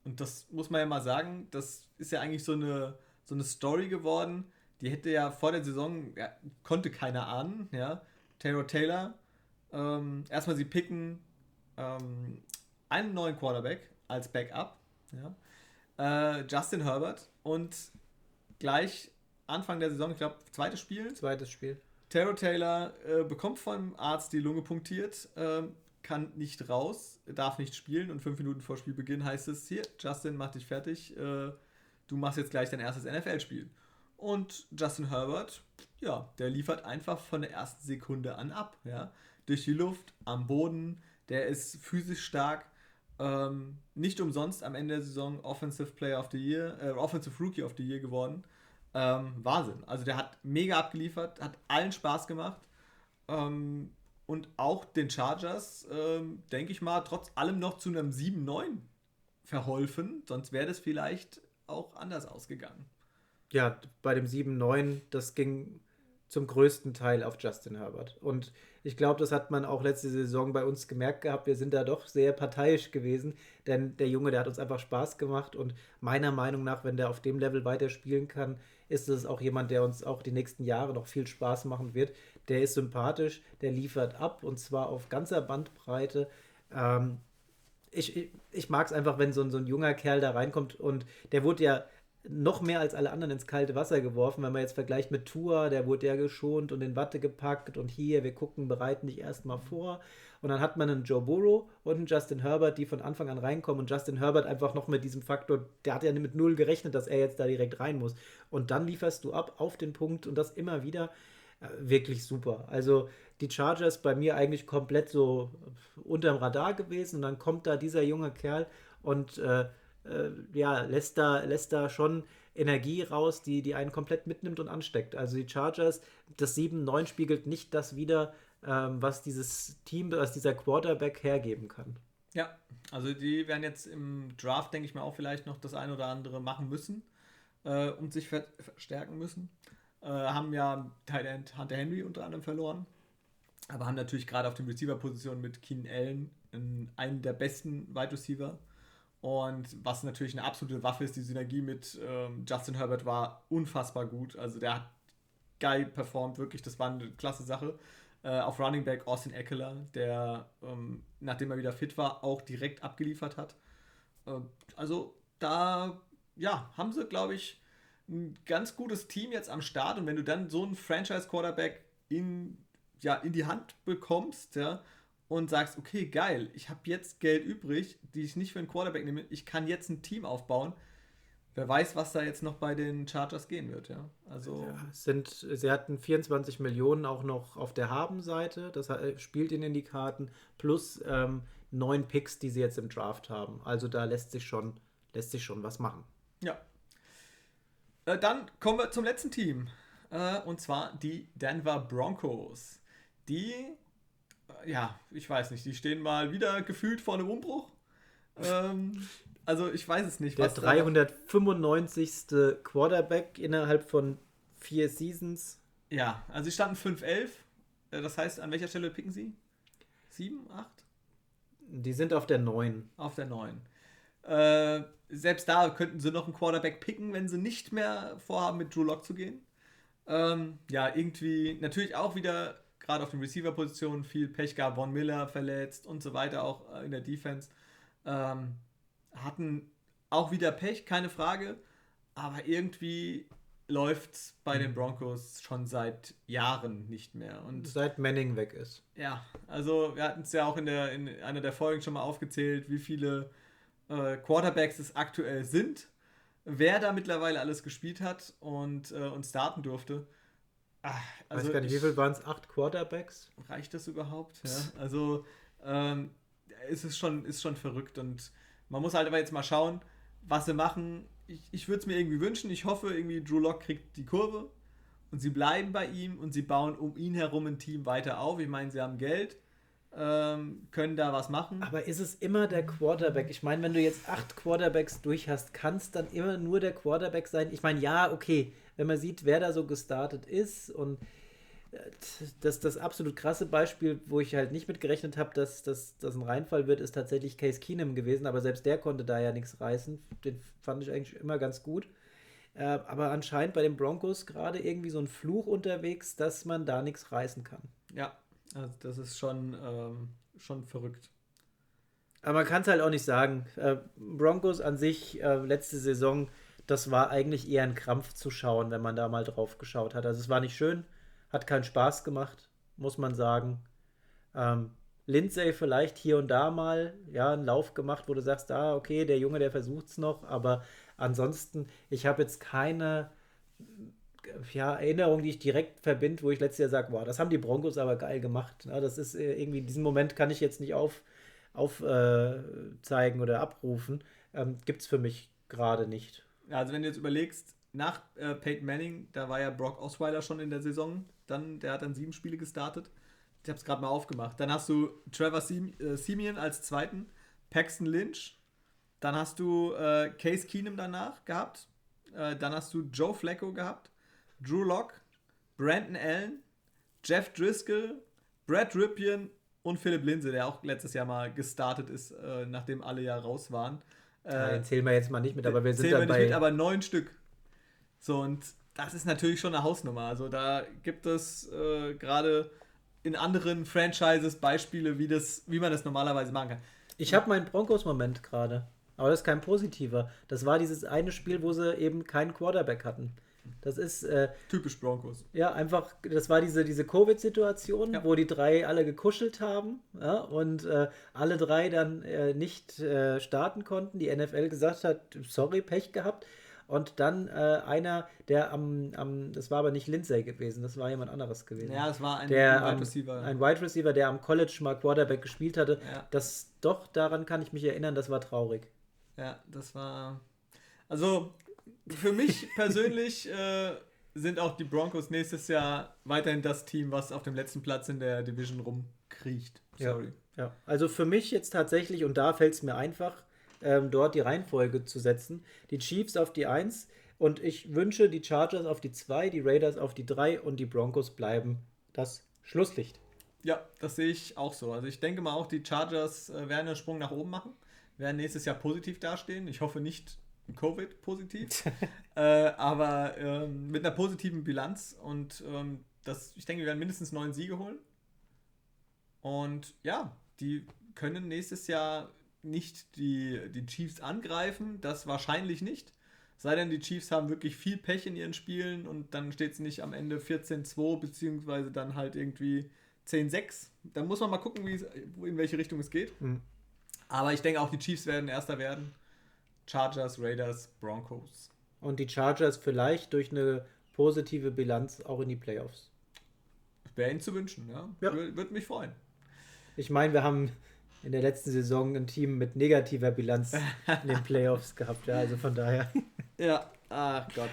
Und das muss man ja mal sagen, das ist ja eigentlich so eine, so eine Story geworden, die hätte ja vor der Saison, ja, konnte keiner ahnen, ja. Taylor Taylor, ähm, erstmal sie picken ähm, einen neuen Quarterback als Backup, ja. Äh, Justin Herbert und gleich Anfang der Saison, ich glaube, zweites Spiel. Zweites Spiel. Taylor Taylor äh, bekommt vom Arzt die Lunge punktiert, äh, kann nicht raus, darf nicht spielen und fünf Minuten vor Spielbeginn heißt es: Hier, Justin, mach dich fertig, äh, du machst jetzt gleich dein erstes NFL-Spiel. Und Justin Herbert, ja, der liefert einfach von der ersten Sekunde an ab. Ja? Durch die Luft, am Boden, der ist physisch stark. Ähm, nicht umsonst am Ende der Saison Offensive Player of the Year, äh, Offensive Rookie of the Year geworden. Ähm, Wahnsinn. Also der hat mega abgeliefert, hat allen Spaß gemacht. Ähm, und auch den Chargers, ähm, denke ich mal, trotz allem noch zu einem 7-9 verholfen. Sonst wäre das vielleicht auch anders ausgegangen. Ja, bei dem 7-9, das ging zum größten Teil auf Justin Herbert. Und ich glaube, das hat man auch letzte Saison bei uns gemerkt gehabt. Wir sind da doch sehr parteiisch gewesen, denn der Junge, der hat uns einfach Spaß gemacht und meiner Meinung nach, wenn der auf dem Level weiterspielen kann, ist es auch jemand, der uns auch die nächsten Jahre noch viel Spaß machen wird. Der ist sympathisch, der liefert ab und zwar auf ganzer Bandbreite. Ähm, ich, ich, ich mag es einfach, wenn so so ein junger Kerl da reinkommt und der wurde ja noch mehr als alle anderen ins kalte Wasser geworfen, wenn man jetzt vergleicht mit Tour, der wurde ja geschont und in Watte gepackt und hier, wir gucken, bereiten dich erstmal vor. Und dann hat man einen Joe Burrow und einen Justin Herbert, die von Anfang an reinkommen und Justin Herbert einfach noch mit diesem Faktor, der hat ja mit null gerechnet, dass er jetzt da direkt rein muss. Und dann lieferst du ab auf den Punkt und das immer wieder äh, wirklich super. Also die Chargers bei mir eigentlich komplett so unterm Radar gewesen und dann kommt da dieser junge Kerl und äh, äh, ja, lässt da, lässt da schon Energie raus, die, die einen komplett mitnimmt und ansteckt. Also die Chargers, das 7-9 spiegelt nicht das wieder, ähm, was dieses Team, was dieser Quarterback hergeben kann. Ja, also die werden jetzt im Draft, denke ich mal, auch vielleicht noch das ein oder andere machen müssen äh, und sich ver verstärken müssen. Äh, haben ja Tight Hunter Henry unter anderem verloren, aber haben natürlich gerade auf den Receiver-Positionen mit Keenan Allen einen der besten Wide Receiver und was natürlich eine absolute Waffe ist, die Synergie mit ähm, Justin Herbert war unfassbar gut. Also der hat geil performt, wirklich, das war eine klasse Sache. Äh, auf Running Back Austin Eckler, der, ähm, nachdem er wieder fit war, auch direkt abgeliefert hat. Äh, also da, ja, haben sie, glaube ich, ein ganz gutes Team jetzt am Start. Und wenn du dann so einen Franchise-Quarterback in, ja, in die Hand bekommst, ja, und sagst, okay, geil, ich habe jetzt Geld übrig, die ich nicht für einen Quarterback nehme, ich kann jetzt ein Team aufbauen. Wer weiß, was da jetzt noch bei den Chargers gehen wird, ja. Also ja, sind, sie hatten 24 Millionen auch noch auf der Habenseite, das spielt ihnen in die Karten, plus ähm, neun Picks, die sie jetzt im Draft haben. Also da lässt sich schon, lässt sich schon was machen. Ja. Äh, dann kommen wir zum letzten Team. Äh, und zwar die Denver Broncos. Die ja, ich weiß nicht, die stehen mal wieder gefühlt vor einem Umbruch. Ähm, also ich weiß es nicht. Der 395. Quarterback innerhalb von vier Seasons. Ja, also sie standen 5-11. Äh, das heißt, an welcher Stelle picken sie? 7, 8? Die sind auf der 9. Auf der 9. Äh, selbst da könnten sie noch einen Quarterback picken, wenn sie nicht mehr vorhaben, mit Drew Lock zu gehen. Ähm, ja, irgendwie natürlich auch wieder gerade auf den Receiver-Positionen viel Pech gab, Von Miller verletzt und so weiter, auch äh, in der Defense. Ähm, hatten auch wieder Pech, keine Frage, aber irgendwie läuft es bei den Broncos schon seit Jahren nicht mehr. Und seit Manning weg ist. Ja, also wir hatten es ja auch in, der, in einer der Folgen schon mal aufgezählt, wie viele äh, Quarterbacks es aktuell sind, wer da mittlerweile alles gespielt hat und, äh, und starten durfte. Ach, also Weiß gar nicht, wie viel waren es? Acht Quarterbacks? Reicht das überhaupt? Ja, also ähm, ist es schon, ist schon verrückt und man muss halt aber jetzt mal schauen, was sie machen. Ich, ich würde es mir irgendwie wünschen. Ich hoffe, irgendwie Drew Lock kriegt die Kurve und sie bleiben bei ihm und sie bauen um ihn herum ein Team weiter auf. Ich meine, sie haben Geld, ähm, können da was machen. Aber ist es immer der Quarterback? Ich meine, wenn du jetzt acht Quarterbacks durch hast, kann es dann immer nur der Quarterback sein? Ich meine, ja, okay, wenn man sieht, wer da so gestartet ist und äh, das, das absolut krasse Beispiel, wo ich halt nicht mit gerechnet habe, dass das ein Reinfall wird, ist tatsächlich Case Keenum gewesen, aber selbst der konnte da ja nichts reißen. Den fand ich eigentlich immer ganz gut. Äh, aber anscheinend bei den Broncos gerade irgendwie so ein Fluch unterwegs, dass man da nichts reißen kann. Ja, also das ist schon, ähm, schon verrückt. Aber man kann es halt auch nicht sagen. Äh, Broncos an sich, äh, letzte Saison, das war eigentlich eher ein Krampf zu schauen, wenn man da mal drauf geschaut hat. Also es war nicht schön, hat keinen Spaß gemacht, muss man sagen. Ähm, Lindsay vielleicht hier und da mal, ja, einen Lauf gemacht, wo du sagst, ah, okay, der Junge, der versucht es noch, aber ansonsten, ich habe jetzt keine ja, Erinnerung, die ich direkt verbinde, wo ich letztes Jahr sage, wow, das haben die Broncos aber geil gemacht. Ja, das ist äh, irgendwie, diesen Moment kann ich jetzt nicht aufzeigen auf, äh, oder abrufen. Ähm, Gibt es für mich gerade nicht. Also wenn du jetzt überlegst, nach äh, Peyton Manning, da war ja Brock Osweiler schon in der Saison, dann, der hat dann sieben Spiele gestartet. Ich habe es gerade mal aufgemacht. Dann hast du Trevor Sim äh, Simeon als zweiten, Paxton Lynch, Dann hast du äh, Case Keenum danach gehabt. Äh, dann hast du Joe Flacco gehabt. Drew Locke, Brandon Allen, Jeff Driscoll, Brad Ripien und Philipp Linse, der auch letztes Jahr mal gestartet ist, äh, nachdem alle ja raus waren. Äh, ja, zählen wir jetzt mal nicht mit, aber wir sind zählen wir nicht mit, aber neun Stück. So, und das ist natürlich schon eine Hausnummer. Also da gibt es äh, gerade in anderen Franchises Beispiele, wie, das, wie man das normalerweise machen kann. Ich habe meinen Broncos-Moment gerade. Aber das ist kein positiver. Das war dieses eine Spiel, wo sie eben keinen Quarterback hatten. Das ist. Äh, Typisch Broncos. Ja, einfach, das war diese, diese Covid-Situation, ja. wo die drei alle gekuschelt haben ja, und äh, alle drei dann äh, nicht äh, starten konnten. Die NFL gesagt hat: sorry, Pech gehabt. Und dann äh, einer, der am, am, das war aber nicht Lindsay gewesen, das war jemand anderes gewesen. Ja, es war ein, der, ein Wide Receiver. Ein Wide Receiver, der am College mal Quarterback gespielt hatte. Ja. Das doch, daran kann ich mich erinnern, das war traurig. Ja, das war. Also, für mich persönlich äh, sind auch die Broncos nächstes Jahr weiterhin das Team, was auf dem letzten Platz in der Division rumkriecht. Sorry. Ja, ja. also für mich jetzt tatsächlich, und da fällt es mir einfach, ähm, dort die Reihenfolge zu setzen. Die Chiefs auf die 1 und ich wünsche die Chargers auf die 2, die Raiders auf die 3 und die Broncos bleiben das Schlusslicht. Ja, das sehe ich auch so. Also ich denke mal auch, die Chargers äh, werden einen Sprung nach oben machen, werden nächstes Jahr positiv dastehen. Ich hoffe nicht Covid-positiv, äh, aber ähm, mit einer positiven Bilanz und ähm, das, ich denke, wir werden mindestens neun Siege holen. Und ja, die können nächstes Jahr nicht die, die Chiefs angreifen, das wahrscheinlich nicht. Sei denn, die Chiefs haben wirklich viel Pech in ihren Spielen und dann steht es nicht am Ende 14-2, beziehungsweise dann halt irgendwie 10-6. Dann muss man mal gucken, in welche Richtung es geht. Mhm. Aber ich denke auch, die Chiefs werden Erster werden. Chargers, Raiders, Broncos. Und die Chargers vielleicht durch eine positive Bilanz auch in die Playoffs. Wäre ihnen zu wünschen, ja. ja. Würde mich freuen. Ich meine, wir haben in der letzten Saison ein Team mit negativer Bilanz in den Playoffs gehabt. Ja, also von daher. Ja, ach Gott.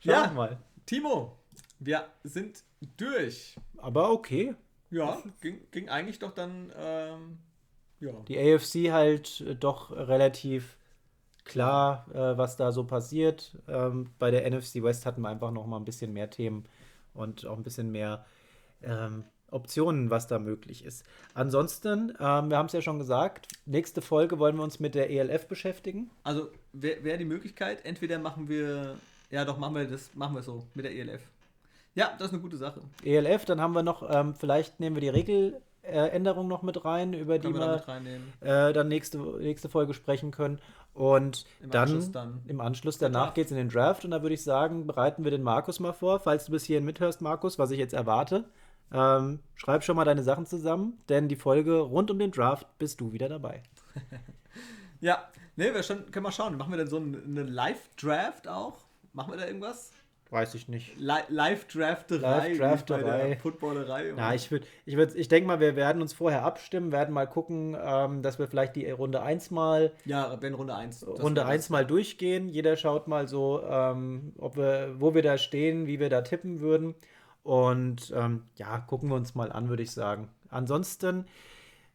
Schauen ja, mal. Timo, wir sind durch. Aber okay. Ja, ging, ging eigentlich doch dann. Ähm, ja. Die AFC halt äh, doch relativ klar, äh, was da so passiert. Ähm, bei der NFC West hatten wir einfach noch mal ein bisschen mehr Themen und auch ein bisschen mehr ähm, Optionen, was da möglich ist. Ansonsten, ähm, wir haben es ja schon gesagt, nächste Folge wollen wir uns mit der ELF beschäftigen. Also wäre wär die Möglichkeit, entweder machen wir, ja doch, machen wir das, machen wir so mit der ELF. Ja, das ist eine gute Sache. ELF, dann haben wir noch, ähm, vielleicht nehmen wir die Regeländerung noch mit rein, über können die wir, wir äh, dann nächste, nächste Folge sprechen können. Und Im dann, Anschluss dann, im Anschluss danach geht es in den Draft und da würde ich sagen, bereiten wir den Markus mal vor, falls du bis hierhin mithörst, Markus, was ich jetzt erwarte. Ähm, schreib schon mal deine Sachen zusammen, denn die Folge rund um den Draft bist du wieder dabei. ja, ne, wir schon, können wir schauen. Machen wir denn so eine Live-Draft auch? Machen wir da irgendwas? Weiß ich nicht. Live-Drafterei. Live-Drafterei. Footballerei. Na, ich würde, ich, würd, ich denke mal, wir werden uns vorher abstimmen, werden mal gucken, ähm, dass wir vielleicht die Runde 1 mal. Ja, wenn Runde 1. Runde 1 mal durchgehen. Jeder schaut mal so, ähm, ob wir, wo wir da stehen, wie wir da tippen würden. Und ähm, ja, gucken wir uns mal an, würde ich sagen. Ansonsten,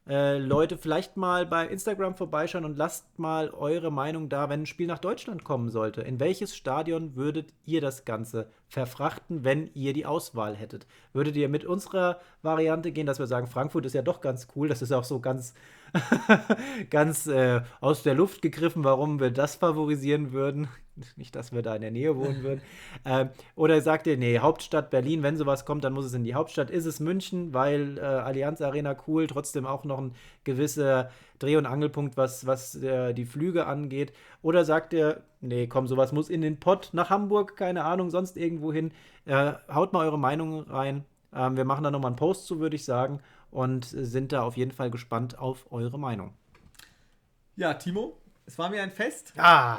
äh, Leute, vielleicht mal bei Instagram vorbeischauen und lasst mal eure Meinung da, wenn ein Spiel nach Deutschland kommen sollte. In welches Stadion würdet ihr das Ganze verfrachten, wenn ihr die Auswahl hättet? Würdet ihr mit unserer Variante gehen, dass wir sagen, Frankfurt ist ja doch ganz cool, das ist auch so ganz, ganz äh, aus der Luft gegriffen, warum wir das favorisieren würden? Nicht, dass wir da in der Nähe wohnen würden. ähm, oder sagt ihr, nee, Hauptstadt Berlin, wenn sowas kommt, dann muss es in die Hauptstadt. Ist es München, weil äh, Allianz Arena cool, trotzdem auch noch ein gewisser Dreh- und Angelpunkt, was, was äh, die Flüge angeht. Oder sagt ihr, nee, komm, sowas muss in den Pott nach Hamburg, keine Ahnung, sonst irgendwo hin. Äh, haut mal eure Meinung rein. Ähm, wir machen da nochmal einen Post zu, würde ich sagen. Und sind da auf jeden Fall gespannt auf eure Meinung. Ja, Timo, es war mir ein Fest. Ah.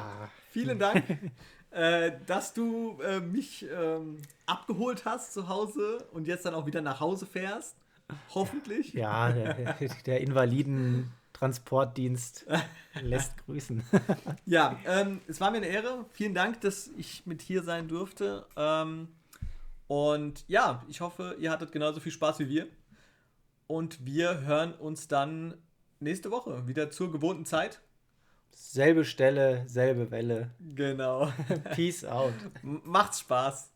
Vielen Dank, äh, dass du äh, mich ähm, abgeholt hast zu Hause und jetzt dann auch wieder nach Hause fährst. Hoffentlich. Ja, der, der Invaliden-Transportdienst lässt grüßen. ja, ähm, es war mir eine Ehre. Vielen Dank, dass ich mit hier sein durfte. Ähm, und ja, ich hoffe, ihr hattet genauso viel Spaß wie wir. Und wir hören uns dann nächste Woche wieder zur gewohnten Zeit. Selbe Stelle, selbe Welle. Genau. Peace out. Macht's Spaß.